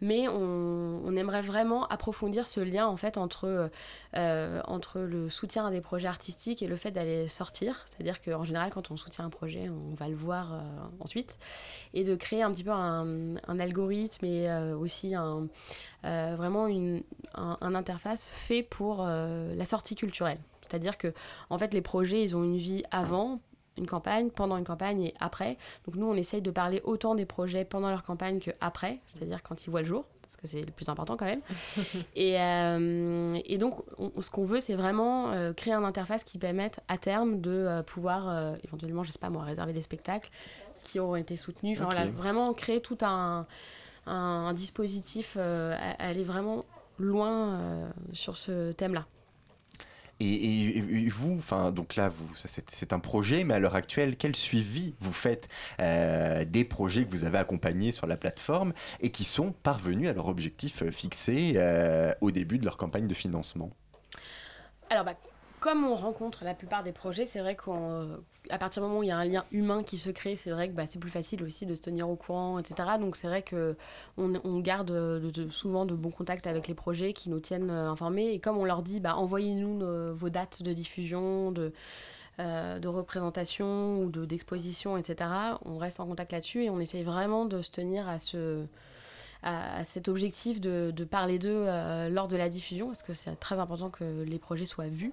Mais on, on aimerait vraiment approfondir ce lien en fait entre, euh, entre le soutien à des projets artistiques et le fait d'aller sortir. C'est-à-dire qu'en général, quand on soutient un projet, on va le voir ensuite. Et de créer un petit peu un, un algorithme et aussi un, vraiment une un, interface fait pour la sortie culturelle. C'est-à-dire que en fait, les projets, ils ont une vie avant une campagne, pendant une campagne et après. Donc nous, on essaye de parler autant des projets pendant leur campagne qu'après, c'est-à-dire quand ils voient le jour, parce que c'est le plus important quand même. (laughs) et, euh, et donc, on- ce qu'on veut, c'est vraiment euh, créer une interface qui permette à terme de euh, pouvoir éventuellement, je sais pas moi, réserver des spectacles qui auront été soutenus. Enfin voilà, vraiment créer tout un, un, un dispositif, aller vraiment loin sur ce thème-là.
Et, vous, enfin, donc là, c'est, un projet, mais à l'heure actuelle, quel suivi vous faites euh, des projets que vous avez accompagnés sur la plateforme et qui sont parvenus à leur objectif fixé euh, au début de leur campagne de financement?
Alors, bah, comme on rencontre la plupart des projets, c'est vrai qu'à partir du moment où il y a un lien humain qui se crée, c'est vrai que bah, c'est plus facile aussi de se tenir au courant, etc. Donc c'est vrai que on, garde euh, souvent de bons contacts avec les projets qui nous tiennent euh, informés. Et comme on leur dit, bah, envoyez-nous vos dates de diffusion, de, euh, représentation ou de- d'exposition, etc. On reste en contact là-dessus et on essaye vraiment de se tenir à ce à, à cet objectif de, de parler d'eux euh, lors de la diffusion, parce que c'est très important que les projets soient vus.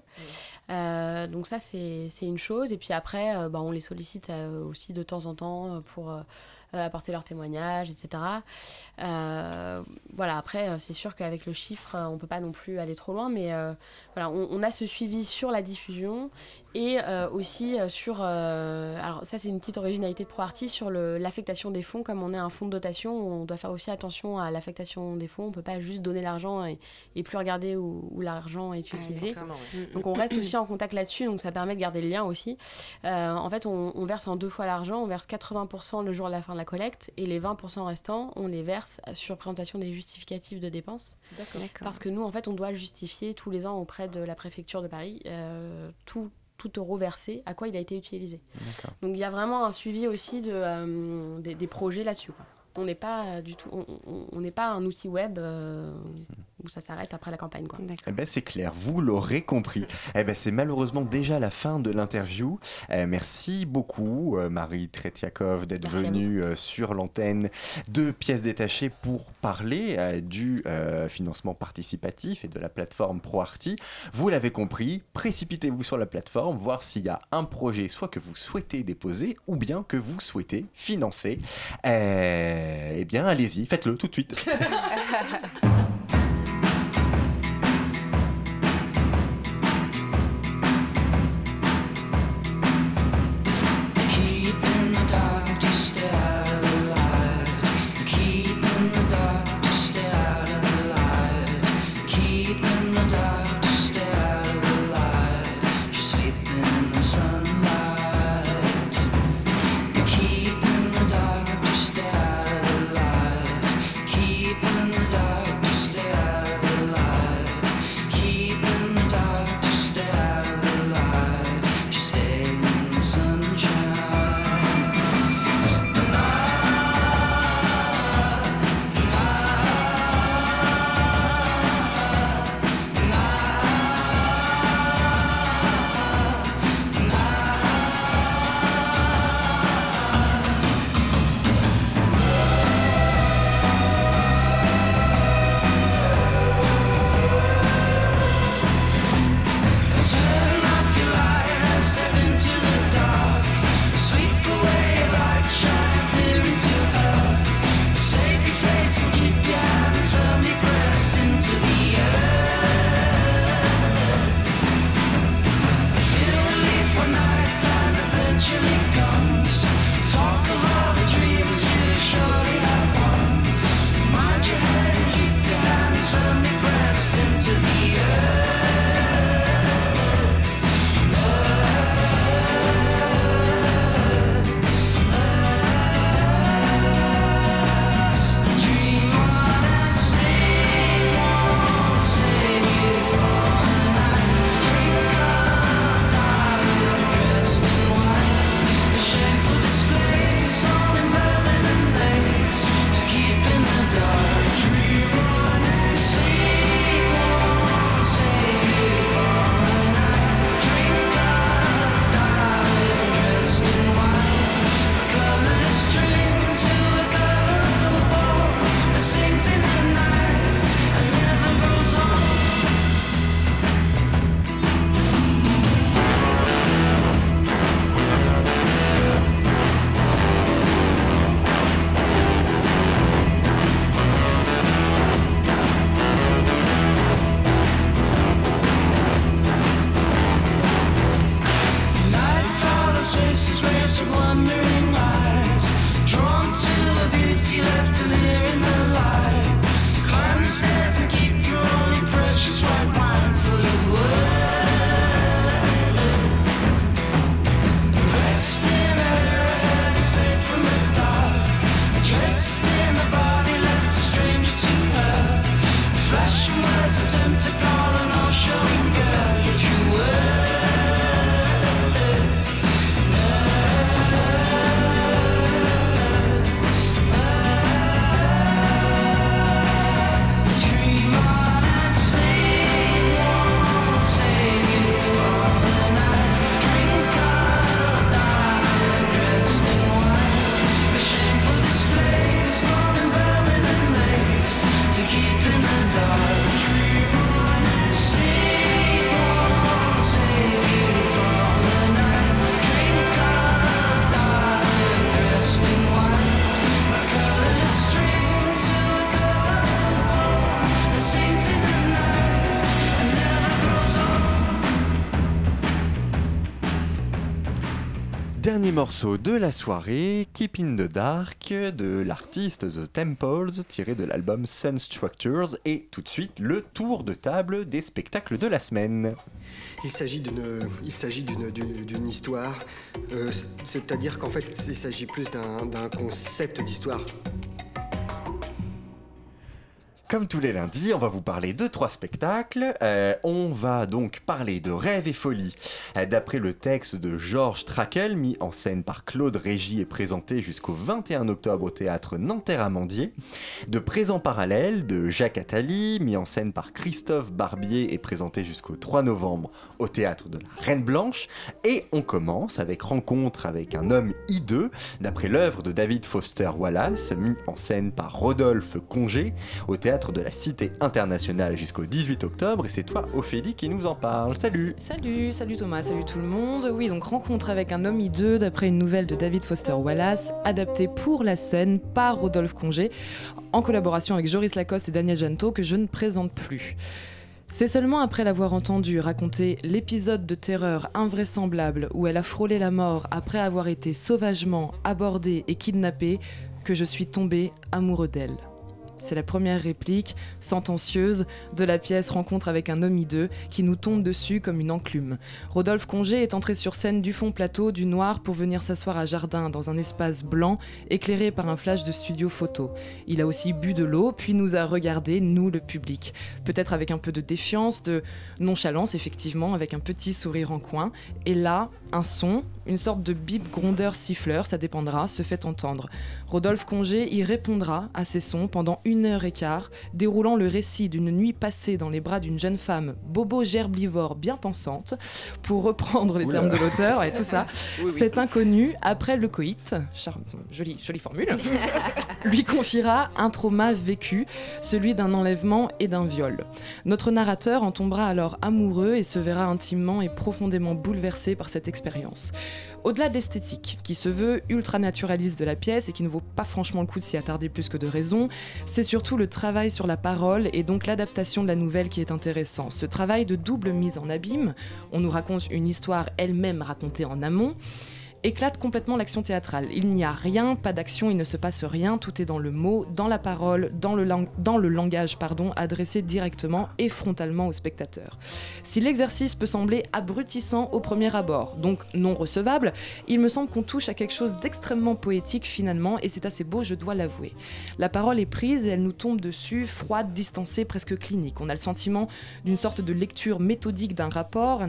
Euh, donc ça, c'est une chose. Et puis après, euh, bah, on les sollicite aussi de temps en temps pour apporter leur témoignage, etc. Euh, voilà, après, c'est sûr qu'avec le chiffre, on peut pas non plus aller trop loin, mais euh, voilà, on, on a ce suivi sur la diffusion et euh, aussi euh, sur. euh, alors, ça, c'est une petite originalité de ProArty sur l'affectation des fonds. Comme on est un fonds de dotation, on doit faire aussi attention à l'affectation des fonds. On peut pas juste donner l'argent et, et plus regarder où, où l'argent est utilisé. donc, on reste aussi en contact là-dessus, donc ça permet de garder le lien aussi. Euh, en fait, on, on verse en deux fois l'argent. On verse 80% le jour de la fin de la collecte et les 20% restants, on les verse sur présentation des justificatifs de dépenses.
D'accord.
Parce que nous, en fait, on doit justifier tous les ans auprès de la préfecture de Paris tout, tout euro versé, à quoi il a été utilisé. Donc il y a vraiment un suivi aussi de, euh, des, des projets là-dessus. On n'est pas du tout, on- on on n'est pas un outil web euh, où ça s'arrête après la campagne. Quoi.
Eh ben c'est clair, vous l'aurez compris. eh ben c'est malheureusement déjà la fin de l'interview. Euh, merci beaucoup euh, Marie Tretiakov d'être venue euh, sur l'antenne de pièces détachées pour parler euh, du euh, financement participatif et de la plateforme ProArty. Vous l'avez compris, précipitez-vous sur la plateforme, voir s'il y a un projet soit que vous souhaitez déposer ou bien que vous souhaitez financer. Euh, eh bien allez-y, faites-le tout de suite. (laughs) dernier morceau de la soirée, Keep in the Dark, de l'artiste The Temples, tiré de l'album Sun Structures, et tout de suite le tour de table des spectacles de la semaine.
Il s'agit d'une, d'une, histoire, euh, c'est- c'est-à-dire qu'en fait, il s'agit plus d'un concept d'histoire.
Comme tous les lundis, on va vous parler de trois spectacles. Euh, on va donc parler de Rêve et Folie, euh, d'après le texte de Georges Trakel, mis en scène par Claude Régis et présenté jusqu'au 21 octobre au théâtre Nanterre-Amandier. De Présent Parallèle, de Jacques Attali, mis en scène par Christophe Barbier et présenté jusqu'au 3 novembre au théâtre de la Reine Blanche. Et on commence avec Rencontre avec un homme hideux, d'après l'œuvre de David Foster Wallace, mis en scène par Rodolphe Congé au théâtre de la Cité internationale jusqu'au 18 octobre. Et c'est toi, Ophélie, qui nous en parle. Salut
Salut, salut Thomas, salut tout le monde. Oui, donc rencontre avec un homme hideux d'après une nouvelle de David Foster Wallace, adaptée pour la scène par Rodolphe Congé, en collaboration avec Joris Lacoste et Daniel Janto, que je ne présente plus. C'est seulement après l'avoir entendu raconter l'épisode de terreur invraisemblable où elle a frôlé la mort après avoir été sauvagement abordée et kidnappée que je suis tombé amoureux d'elle. C'est la première réplique, sentencieuse, de la pièce Rencontre avec un homme hideux qui nous tombe dessus comme une enclume. Rodolphe Congé est entré sur scène du fond plateau du noir pour venir s'asseoir à Jardin dans un espace blanc éclairé par un flash de studio photo. Il a aussi bu de l'eau puis nous a regardé, nous le public. Peut-être avec un peu de défiance, de nonchalance effectivement, avec un petit sourire en coin. Et là, un son, une sorte de bip grondeur siffleur, ça dépendra, se fait entendre. Rodolphe Congé y répondra à ces sons pendant une heure et quart, déroulant le récit d'une nuit passée dans les bras d'une jeune femme bobo gerbivore bien pensante, pour reprendre les
Oula.
termes de l'auteur et tout ça.
Oui, oui.
Cet inconnu, après le coït, char- jolie, jolie formule, (laughs) lui confiera un trauma vécu, celui d'un enlèvement et d'un viol. Notre narrateur en tombera alors amoureux et se verra intimement et profondément bouleversé par cette expérience. Au-delà de l'esthétique, qui se veut ultra naturaliste de la pièce et qui ne vaut pas franchement le coup de s'y attarder plus que de raison, c'est surtout le travail sur la parole et donc l'adaptation de la nouvelle qui est intéressant. Ce travail de double mise en abîme, on nous raconte une histoire elle-même racontée en amont, éclate complètement l'action théâtrale. Il n'y a rien, pas d'action, il ne se passe rien, tout est dans le mot, dans la parole, dans le, langage pardon, adressé directement et frontalement au spectateur. Si l'exercice peut sembler abrutissant au premier abord, donc non recevable, il me semble qu'on touche à quelque chose d'extrêmement poétique finalement, et c'est assez beau, je dois l'avouer. La parole est prise et elle nous tombe dessus, froide, distancée, presque clinique. On a le sentiment d'une sorte de lecture méthodique d'un rapport,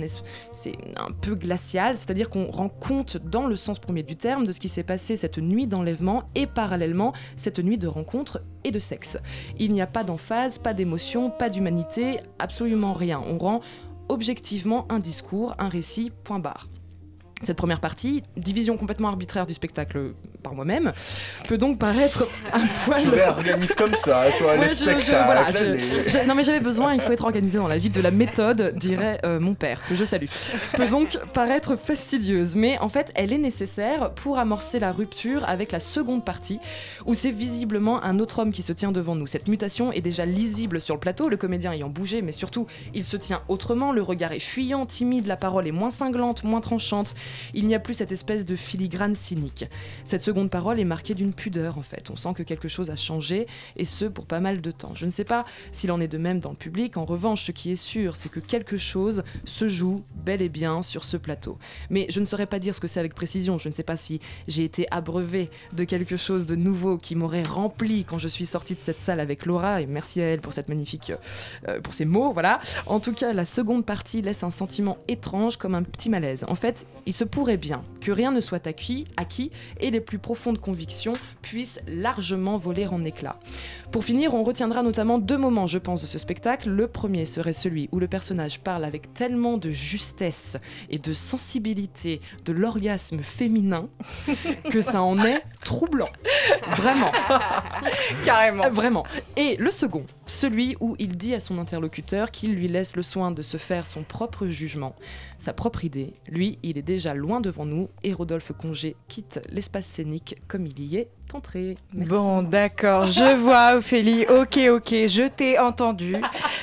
c'est un peu glacial, c'est-à-dire qu'on rend compte dans le sens premier du terme de ce qui s'est passé cette nuit d'enlèvement et parallèlement cette nuit de rencontre et de sexe. Il n'y a pas d'emphase, pas d'émotion, pas d'humanité, absolument rien. On rend objectivement un discours, un récit, point barre. Cette première partie, division complètement arbitraire du spectacle par moi-même, peut donc paraître un poil...
Tu réorganises comme ça, toi,
Ouais,
les
je- je-
spectacles.
voilà, je-
les-
j'ai- non mais j'avais besoin, il faut être organisé dans la vie de la méthode, dirait euh, mon père, que je salue. Peut donc paraître fastidieuse, mais en fait elle est nécessaire pour amorcer la rupture avec la seconde partie, où c'est visiblement un autre homme qui se tient devant nous. Cette mutation est déjà lisible sur le plateau, le comédien ayant bougé, mais surtout il se tient autrement, le regard est fuyant, timide, la parole est moins cinglante, moins tranchante, il n'y a plus cette espèce de filigrane cynique. Cette seconde parole est marquée d'une pudeur en fait, on sent que quelque chose a changé, et ce pour pas mal de temps. Je ne sais pas s'il en est de même dans le public, en revanche ce qui est sûr c'est que quelque chose se joue bel et bien sur ce plateau. Mais je ne saurais pas dire ce que c'est avec précision, je ne sais pas si j'ai été abreuvé de quelque chose de nouveau qui m'aurait rempli quand je suis sortie de cette salle avec Laura, et merci à elle pour cette magnifique, euh, pour ces mots, voilà. En tout cas, la seconde partie laisse un sentiment étrange comme un petit malaise. En fait, il se pourrait bien que rien ne soit acquis, acquis et les plus profondes convictions puissent largement voler en éclats. Pour finir, on retiendra notamment deux moments, je pense, de ce spectacle. Le premier serait celui où le personnage parle avec tellement de justesse et de sensibilité de l'orgasme féminin (laughs) que ça en est troublant. Vraiment. (laughs) Carrément. Vraiment. Et le second, celui où il dit à son interlocuteur qu'il lui laisse le soin de se faire son propre jugement, sa propre idée. Lui, il est déjà loin devant nous et Rodolphe Congé quitte l'espace scénique comme il y est
Bon, d'accord, je (laughs) vois Ophélie. Ok, ok, je t'ai entendu.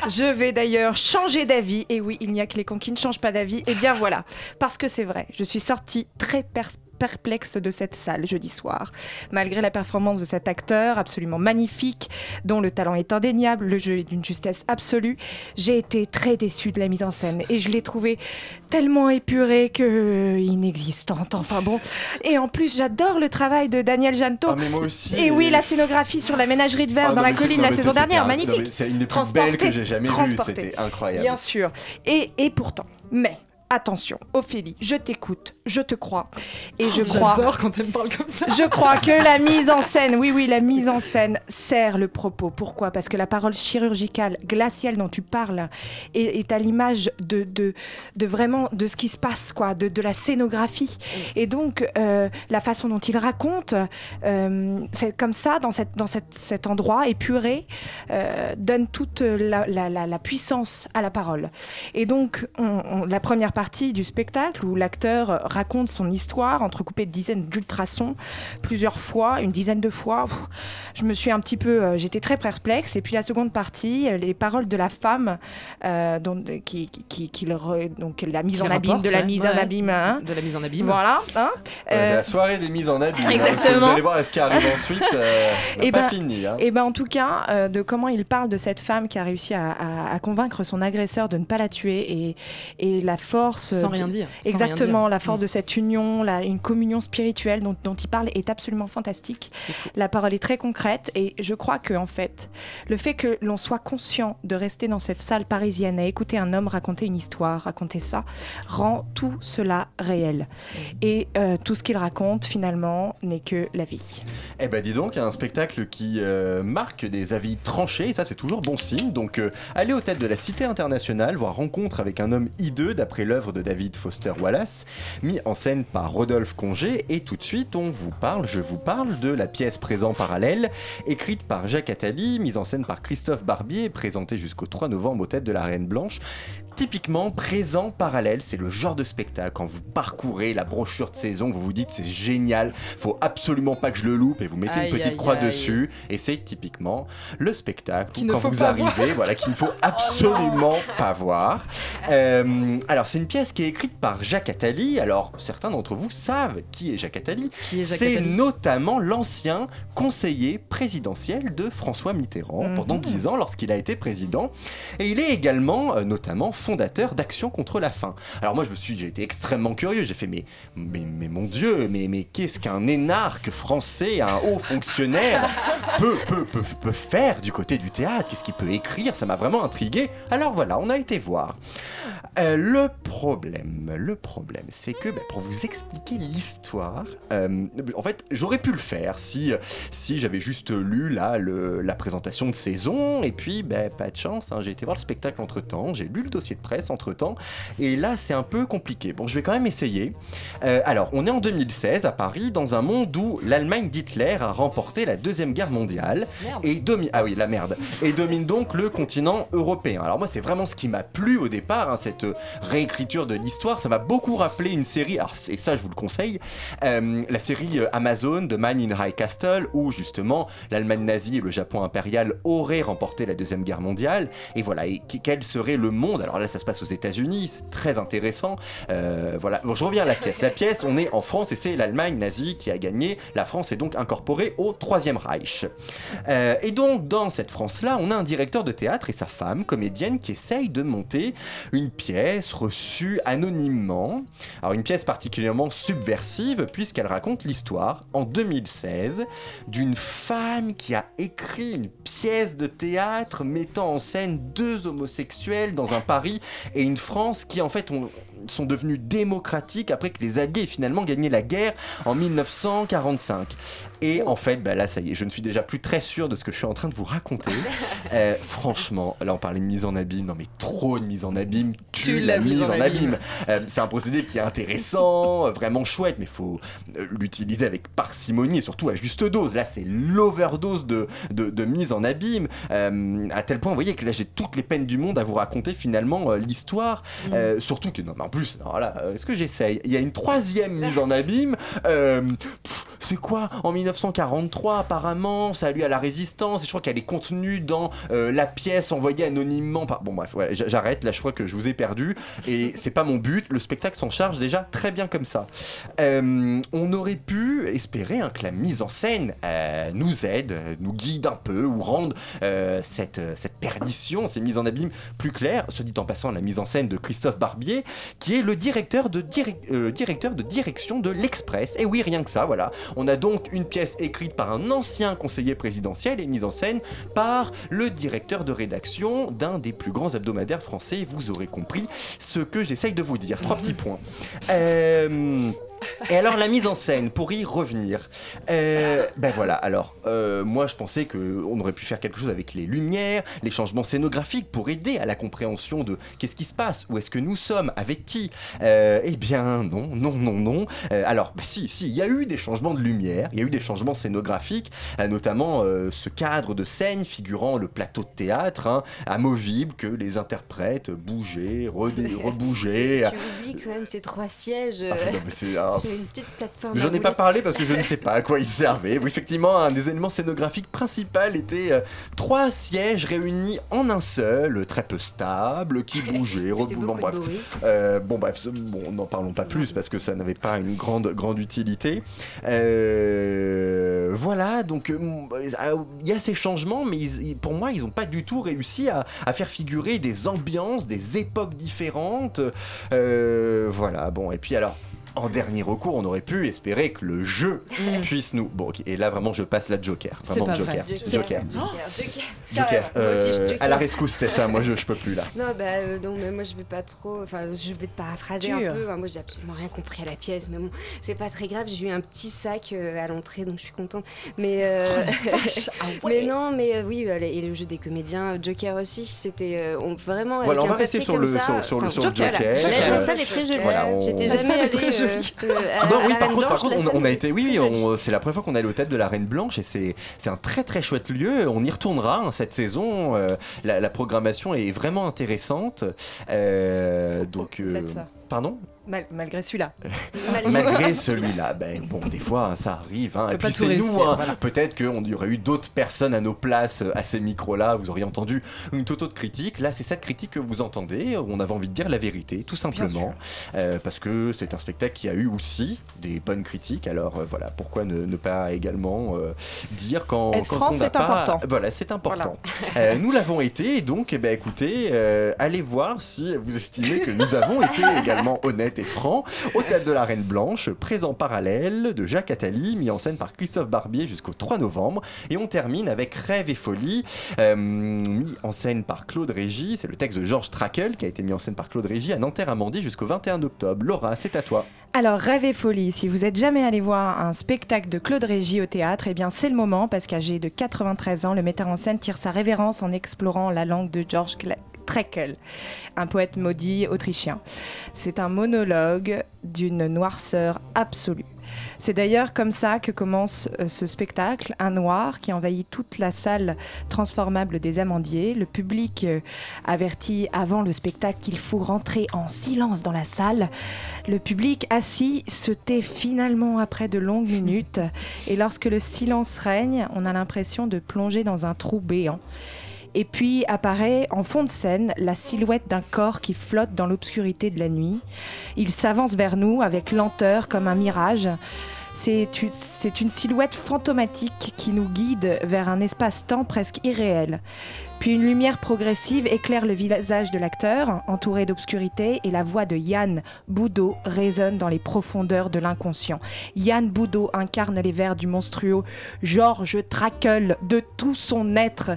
Je vais d'ailleurs changer d'avis. Et oui, il n'y a que les cons qui ne changent pas d'avis. Et bien voilà, parce que c'est vrai, je suis sortie très perplexe de cette salle jeudi soir. Malgré la performance de cet acteur absolument magnifique, dont le talent est indéniable, le jeu est d'une justesse absolue, j'ai été très déçue de la mise en scène et je l'ai trouvée tellement épurée que euh, inexistante. Enfin bon. Et en plus, j'adore le travail de Daniel Janto.
Ah, mais moi aussi.
Et oui, la scénographie sur la ménagerie de verre
Ah,
dans
non,
la colline
non,
la saison
ça,
dernière,
un-
magnifique.
C'est une des plus belles que j'ai jamais vues, c'était incroyable.
Bien sûr. Et, et pourtant, mais attention, Ophélie, je t'écoute, je te crois. Et je crois.
J'adore quand elle me parle comme ça.
Je crois que la (laughs) mise en scène, oui, oui, la mise en scène sert le propos. Pourquoi? Parce que la parole chirurgicale, glaciale dont tu parles, est, est à l'image de, de, de vraiment de ce qui se passe, quoi, de, de la scénographie. Et donc, euh, la façon dont il raconte, euh, c'est comme ça, dans, cette, dans cette, cet endroit épuré, euh, donne toute la, la- la- la puissance à la parole. Et donc, on- on- la première partie du spectacle, où l'acteur raconte son histoire, entrecoupée de dizaines d'ultrasons, plusieurs fois, une dizaine de fois, pff, je me suis un petit peu, euh, j'étais très perplexe. Et puis la seconde partie, euh, les paroles de la femme, euh, dont- qui, qui, qui le re- donc la mise
Qui
en abîme, de la
ouais.
mise
Ouais.
en abîme, hein.
De la mise en abîme.
Voilà. hein.
C'est
Euh,
la soirée des mises en abîme. hein,
Exactement.
Vous allez voir ce qui arrive ensuite. Euh, (laughs) on n'a
Eh
pas
ben-
fini. Hein.
Et ben en tout cas, euh, de comment il parle de cette femme qui a réussi à, à- à convaincre son agresseur de ne pas la tuer et, et la force.
Sans
de-
rien dire, sans
Exactement,
rien dire.
la force
Mm.
de cette union, la, une communion spirituelle dont, dont il parle est absolument fantastique. La parole est très concrète et je crois que en fait, le fait que l'on soit conscient de rester dans cette salle parisienne à écouter un homme raconter une histoire, raconter ça, rend tout cela réel. Et euh, tout ce qu'il raconte finalement n'est que la vie.
Eh ben dis donc, un spectacle qui euh, marque des avis tranchés, et ça c'est toujours bon signe. Donc euh, allez aux têtes de la Cité internationale, voir Rencontre avec un homme hideux d'après l'œuvre de David Foster Wallace, mis en scène par Rodolphe Congé. Et tout de suite, on vous parle, je vous parle de la pièce Présent parallèle, écrite par Jacques Attali, mise en scène par Christophe Barbier, présentée jusqu'au 3 novembre aux têtes de la Reine Blanche. Typiquement, présent parallèle, c'est le genre de spectacle quand vous parcourez la brochure de saison, vous vous dites c'est génial, faut absolument pas que je le loupe et vous mettez
Aïe,
une petite
aïe,
croix
aïe.
dessus et c'est typiquement le spectacle où quand vous arrivez,
voir. Oh
voilà, qu'il ne faut (laughs) absolument pas voir. Euh, alors c'est une pièce qui est écrite par Jacques Attali. Alors certains d'entre vous savent qui est Jacques Attali. C'est notamment l'ancien conseiller présidentiel de François Mitterrand
Mhm.
pendant 10 ans lorsqu'il a été président. Et il est également euh, notamment fondateur d'Action contre la faim. Alors moi je me suis j'ai été extrêmement curieux, j'ai fait mais, mais, mais mon dieu, mais, mais qu'est-ce qu'un énarque français, un haut fonctionnaire (laughs) peut, peut, peut, peut faire du côté du théâtre? Qu'est-ce qu'il peut écrire? Ça m'a vraiment intrigué. Alors voilà, on a été voir. Euh, le problème, le problème, c'est que bah, pour vous expliquer l'histoire, euh, en fait, j'aurais pu le faire si, si j'avais juste lu là le- la présentation de saison et puis bah, pas de chance, hein, j'ai été voir le spectacle entre temps, j'ai lu le dossier de presse entre temps et là c'est un peu compliqué. Bon, je vais quand même essayer. Euh, alors, on est en 2016 à Paris dans un monde où l'Allemagne d'Hitler a remporté la deuxième guerre mondiale
Merde.
et domine ah oui la merde et domine donc le continent européen. Alors moi c'est vraiment ce qui m'a plu au départ hein, cette réécriture de l'histoire, ça m'a beaucoup rappelé une série alors et ça je vous le conseille euh, la série euh, Amazon de Man in High Castle où justement l'Allemagne nazie et le Japon impérial auraient remporté la deuxième guerre mondiale et voilà et quel serait le monde? Alors là ça se passe aux États-Unis c'est très intéressant. Euh, voilà. Bon je reviens à la pièce. La pièce on est en France et c'est l'Allemagne nazie qui a gagné. La France est donc incorporée au troisième Reich. Euh, et donc, dans cette France-là, on a un directeur de théâtre et sa femme, comédienne, qui essaye de monter une pièce reçue anonymement. Alors, une pièce particulièrement subversive, puisqu'elle raconte l'histoire, en 2016, d'une femme qui a écrit une pièce de théâtre mettant en scène deux homosexuels dans un Paris et une France qui, en fait, ont- sont devenus démocratiques après que les Alliés aient finalement gagné la guerre en 1945. Et en fait, bah là, ça y est, je ne suis déjà plus très sûr de ce que je suis en train de vous raconter. (laughs) Euh, franchement, là, on parlait de mise en abîme. Non, mais trop de mise en abîme tue la mise en abîme. Euh, c'est un procédé qui est intéressant, euh, vraiment chouette, mais il faut l'utiliser avec parcimonie et surtout à juste dose. Là, c'est l'overdose de, de, de mise en abîme. euh, à tel point, vous voyez que là, j'ai toutes les peines du monde à vous raconter finalement l'histoire. Euh, surtout que, non, mais en plus, alors là, euh, est-ce que j'essaye? Il y a une troisième mise en abîme. euh, c'est quoi? En 1943, apparemment, lu à la résistance. Et je crois qu'elle est contenue dans euh, la pièce envoyée anonymement par. Bon, bref, voilà, j'arrête. Là, je crois que je vous ai perdu. Et c'est pas mon but. Le spectacle s'en charge déjà très bien comme ça. Euh, on aurait pu espérer hein, que la mise en scène euh, nous aide, nous guide un peu ou rende cette, cette perdition, ces mises en abîme plus claires. Se dit en passant la mise en scène de Christophe Barbier, qui est le directeur de, euh, directeur de direction de l'Express. Et oui, rien que ça, voilà. On a donc une pièce écrite par un ancien conseiller présidentiel et mise en scène par le directeur de rédaction d'un des plus grands hebdomadaires français. Vous aurez compris ce que j'essaye de vous dire. Trois petits points. Euh, et alors la mise en scène, pour y revenir, euh, ben voilà, alors euh, moi je pensais qu'on aurait pu faire quelque chose avec les lumières, les changements scénographiques pour aider à la compréhension de qu'est-ce qui se passe, où est-ce que nous sommes, avec qui. Euh, eh bien non, non, non, non. Euh, alors bah, si, si, il y a eu des changements de lumière, il y a eu des changements scénographiques, euh, notamment euh, ce cadre de scène figurant le plateau de théâtre, hein, amovible que les interprètes bougeaient, (laughs) rebougeaient.
Tu oublies quand même ces trois sièges
Ah, non, mais c'est- ah, (laughs)
une petite plateforme.
J'en ai pas parlé parce que je ne sais pas à quoi ils (laughs) servaient. Oui, effectivement, un des éléments scénographiques principaux était euh, trois sièges réunis en un seul, très peu stable, qui bougeaient,
faisait
reboulant. Bref. Euh, bon, bref, bon, n'en parlons pas plus parce que ça n'avait pas une grande, grande utilité. Euh, voilà, donc il y a ces changements, mais ils- pour moi, ils n'ont pas du tout réussi à, à faire figurer des ambiances, des époques différentes. Voilà, bon, et puis alors. En dernier recours, on aurait pu espérer que le jeu
Mm.
puisse nous. Bon, et là vraiment, je passe la Joker. Vraiment
pas
Joker.
vrai.
Joker.
Joker,
Joker.
Joker.
Joker.
Moi aussi, je
Euh,
Joker.
à la rescousse, c'était ça. Moi, je, je peux plus là.
Non, bah euh, non, mais moi je vais pas trop. Enfin, je vais te paraphraser un peu. Enfin, moi j'ai absolument rien compris à la pièce, mais bon, c'est pas très grave. J'ai eu un petit sac euh, à l'entrée, donc je suis contente. Mais, euh, (laughs)
Ah
mais non, mais euh, oui, euh, et le jeu des comédiens, Joker aussi, c'était euh, on- vraiment.
Voilà,
avec
on
un
va rester sur le-
ça,
sur- sur sur le
Joker. La, la salle est très jolie.
voilà, on-
J'étais
La
jamais
salle est
allée. À-
non,
à
oui, par contre, par on, a été, oui, c'est la première fois qu'on est allé au théâtre de la Reine Blanche et c'est c'est un très très chouette lieu. On y retournera hein, cette saison. euh, la, la programmation est vraiment intéressante. Euh, donc, euh, pardon?
Mal- malgré celui-là. (laughs)
Malgré celui-là, ben bon, des fois hein, ça arrive. hein. Et
pas
puis c'est nous, hein.
voilà.
peut-être qu'il y aurait eu d'autres personnes à nos places euh, à ces micros-là. Vous auriez entendu une toute autre critique. Là, c'est cette critique que vous entendez. On avait envie de dire la vérité, tout simplement, Euh, parce que c'est un spectacle qui a eu aussi des bonnes critiques. Alors euh, voilà, pourquoi ne, ne pas également euh, dire quand,
Être
quand
franc,
on n'a
c'est
pas-
important.
Voilà, c'est important. (laughs) Euh, nous l'avons été, et donc, eh ben, écoutez, euh, allez voir si vous estimez que nous avons été également honnêtes et francs au Théâtre de la Reine Blanche, présent parallèle de Jacques Attali, mis en scène par Christophe Barbier jusqu'au 3 novembre. Et on termine avec Rêve et Folie, euh, mis en scène par Claude Régis. C'est le texte de Georges Trakel qui a été mis en scène par Claude Régis à Nanterre-Amandie jusqu'au 21 octobre. Laura, c'est à toi.
Alors, Rêve et folie, si vous êtes jamais allé voir un spectacle de Claude Régis au théâtre, eh bien c'est le moment parce qu'âgé de 93 ans, le metteur en scène tire sa révérence en explorant la langue de George Trekkel, un poète maudit autrichien. C'est un monologue d'une noirceur absolue. C'est d'ailleurs comme ça que commence euh, ce spectacle, un noir qui envahit toute la salle transformable des Amandiers. Le public euh, avertit avant le spectacle qu'il faut rentrer en silence dans la salle. Le public assis se tait finalement après de longues minutes et lorsque le silence règne, on a l'impression de plonger dans un trou béant. Et puis apparaît en fond de scène la silhouette d'un corps qui flotte dans l'obscurité de la nuit. Il s'avance vers nous avec lenteur comme un mirage. C'est une, silhouette fantomatique qui nous guide vers un espace-temps presque irréel. Puis une lumière progressive éclaire le visage de l'acteur, entouré d'obscurité, et la voix de Yann Boudot résonne dans les profondeurs de l'inconscient. Yann Boudot incarne les vers du monstrueux Georges Trakel de tout son être.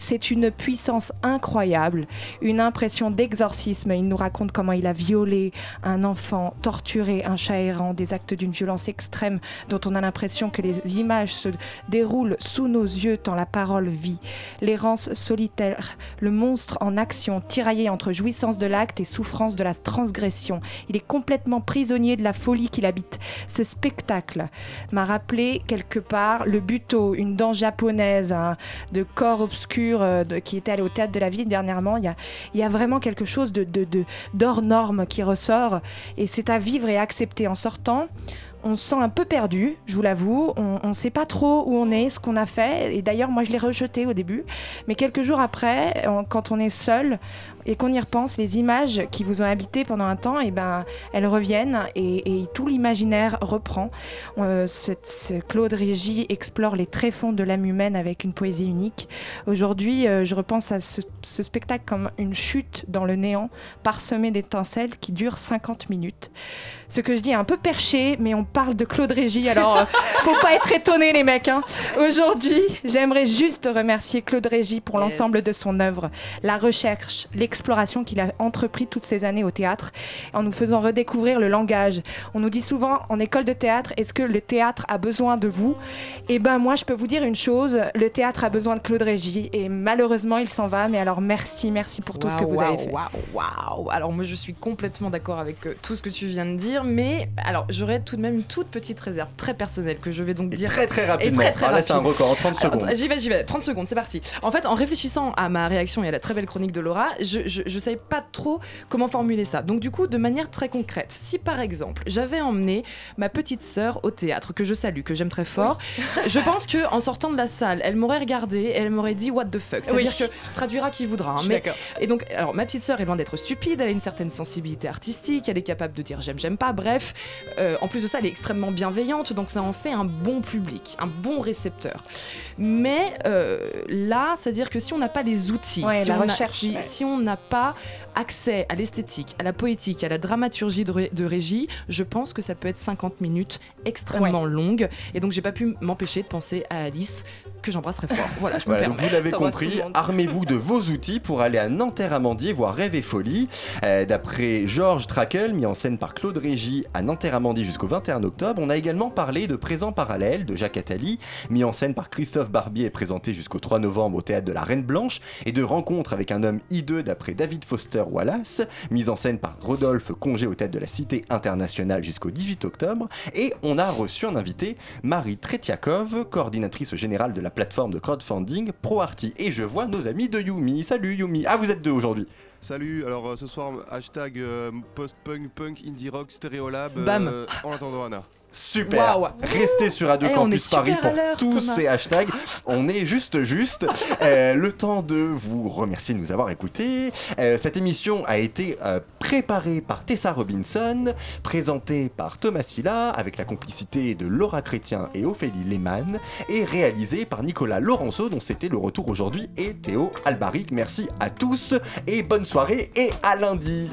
C'est une puissance incroyable, une impression d'exorcisme. Il nous raconte comment il a violé un enfant, torturé un chat errant, des actes d'une violence extrême dont on a l'impression que les images se déroulent sous nos yûeux tant la parole vit. Solitaire, le monstre en action, tiraillé entre jouissance de l'acte et souffrance de la transgression. Il est complètement prisonnier de la folie qu'il habite. Ce spectacle m'a rappelé quelque part le buto, une danse japonaise hein, de corps obscur euh, de- qui était allé au théâtre de la ville dernièrement. Il y a, vraiment quelque chose de, de, d'hors norme qui ressort et c'est à vivre et accepter en sortant. On se sent un peu perdu, je vous l'avoue. On ne sait pas trop où on est, ce qu'on a fait. Et d'ailleurs, moi, je l'ai rejeté au début. Mais quelques jours après, quand on est seul et qu'on y repense, les images qui vous ont habité pendant un temps, et ben, elles reviennent et, et tout l'imaginaire reprend. Euh, ce- ce Claude Régis explore les tréfonds de l'âme humaine avec une poésie unique. Aujourd'hui, euh, je repense à ce, ce spectacle comme une chute dans le néant, parsemé d'étincelles qui dure 50 minutes. Ce que je dis est un peu perché, mais on parle de Claude Régis, alors euh, (laughs) faut pas être étonné les mecs. hein. Aujourd'hui, j'aimerais juste remercier Claude Régis pour l'ensemble de son œuvre, la recherche, l'exploration qu'il a entrepris toutes ces années au théâtre, en nous faisant redécouvrir le langage. On nous dit souvent en école de théâtre, est-ce que le théâtre a besoin de vous? Eh ben moi, je peux vous dire une chose, le théâtre a besoin de Claude Régis, et malheureusement, il s'en va. Mais alors merci, merci pour tout ce que vous avez fait.
Waouh, waouh. Alors moi je suis complètement d'accord avec euh, tout ce que tu viens de dire, mais alors j'aurais tout de même une toute petite réserve très personnelle que je vais donc dire
très, très
Et
rapidement.
très, très
Ah, là, c'est un record, en 30
Alors,
secondes.
J'y vais, j'y vais. 30 secondes, c'est parti. En fait, en réfléchissant à ma réaction et à la très belle chronique de Laura, je, je, je savais pas trop comment formuler ça. Donc du coup, de manière très concrète, si par exemple j'avais emmené ma petite sœur au théâtre, que je salue, que j'aime très fort, je pense que en sortant de la salle, elle m'aurait regardé et elle m'aurait dit what the fuck. C'est-à-dire
Oui.
que traduira qui voudra. hein, mais-
d'accord.
et donc, alors ma petite sœur est loin d'être stupide, elle a une certaine sensibilité artistique, elle est capable de dire j'aime, j'aime pas. Bref, euh, en plus de ça, elle est extrêmement bienveillante, donc ça en fait un bon public, un bon récepteur. Mais euh, là, c'est-à-dire que si on n'a pas les outils,
Ouais,
si,
la
on a-
recherche,
si-
ouais.
si on n'a pas accès à l'esthétique, à la poétique, à la dramaturgie de, ré- de régie, je pense que ça peut être 50 minutes extrêmement longues. Et donc, j'ai pas pu m'empêcher de penser à Alice, que j'embrasse très fort. (laughs) Voilà, je me
Voilà, donc vous l'avez compris, armez-vous de vos outils pour aller à Nanterre-Amandier voir Rêve et Folie. Euh, D'après Georges Trakel, mis en scène par Claude Régis à Nanterre-Amandier jusqu'au 21 octobre, on a également parlé de Présent Parallèle de Jacques Attali, mis en scène par Christophe Barbier et présenté jusqu'au 3 novembre au théâtre de la Reine Blanche, et de Rencontre avec un homme hideux d'après David Foster Wallace, mise en scène par Rodolphe Congé au théâtre de la Cité internationale jusqu'au 18 octobre. Et on a reçu un invité, Marie Tretiakov, coordinatrice générale de la plateforme de crowdfunding ProArty. Et je vois nos amis de Yumi. Salut Yumi. Ah, vous êtes deux aujourd'hui.
Salut, alors euh, ce soir, hashtag euh, post-punk, punk, indie rock, stéréolab, euh,
Bam.
en attendant Anna.
Super. Restez sur Radio
Eh, on
Campus Paris pour tous
Thomas.
ces hashtags. On est juste juste. (laughs) Euh, le temps de vous remercier de nous avoir écoutés. Euh, cette émission a été euh, préparée par Tessa Robinson, présentée par Thomas Silla avec la complicité de Laura Chrétien et Ophélie Lehmann et réalisée par Nicolas Laurenceau dont c'était le retour aujourd'hui et Théo Albaric. Merci à tous et bonne soirée et à lundi.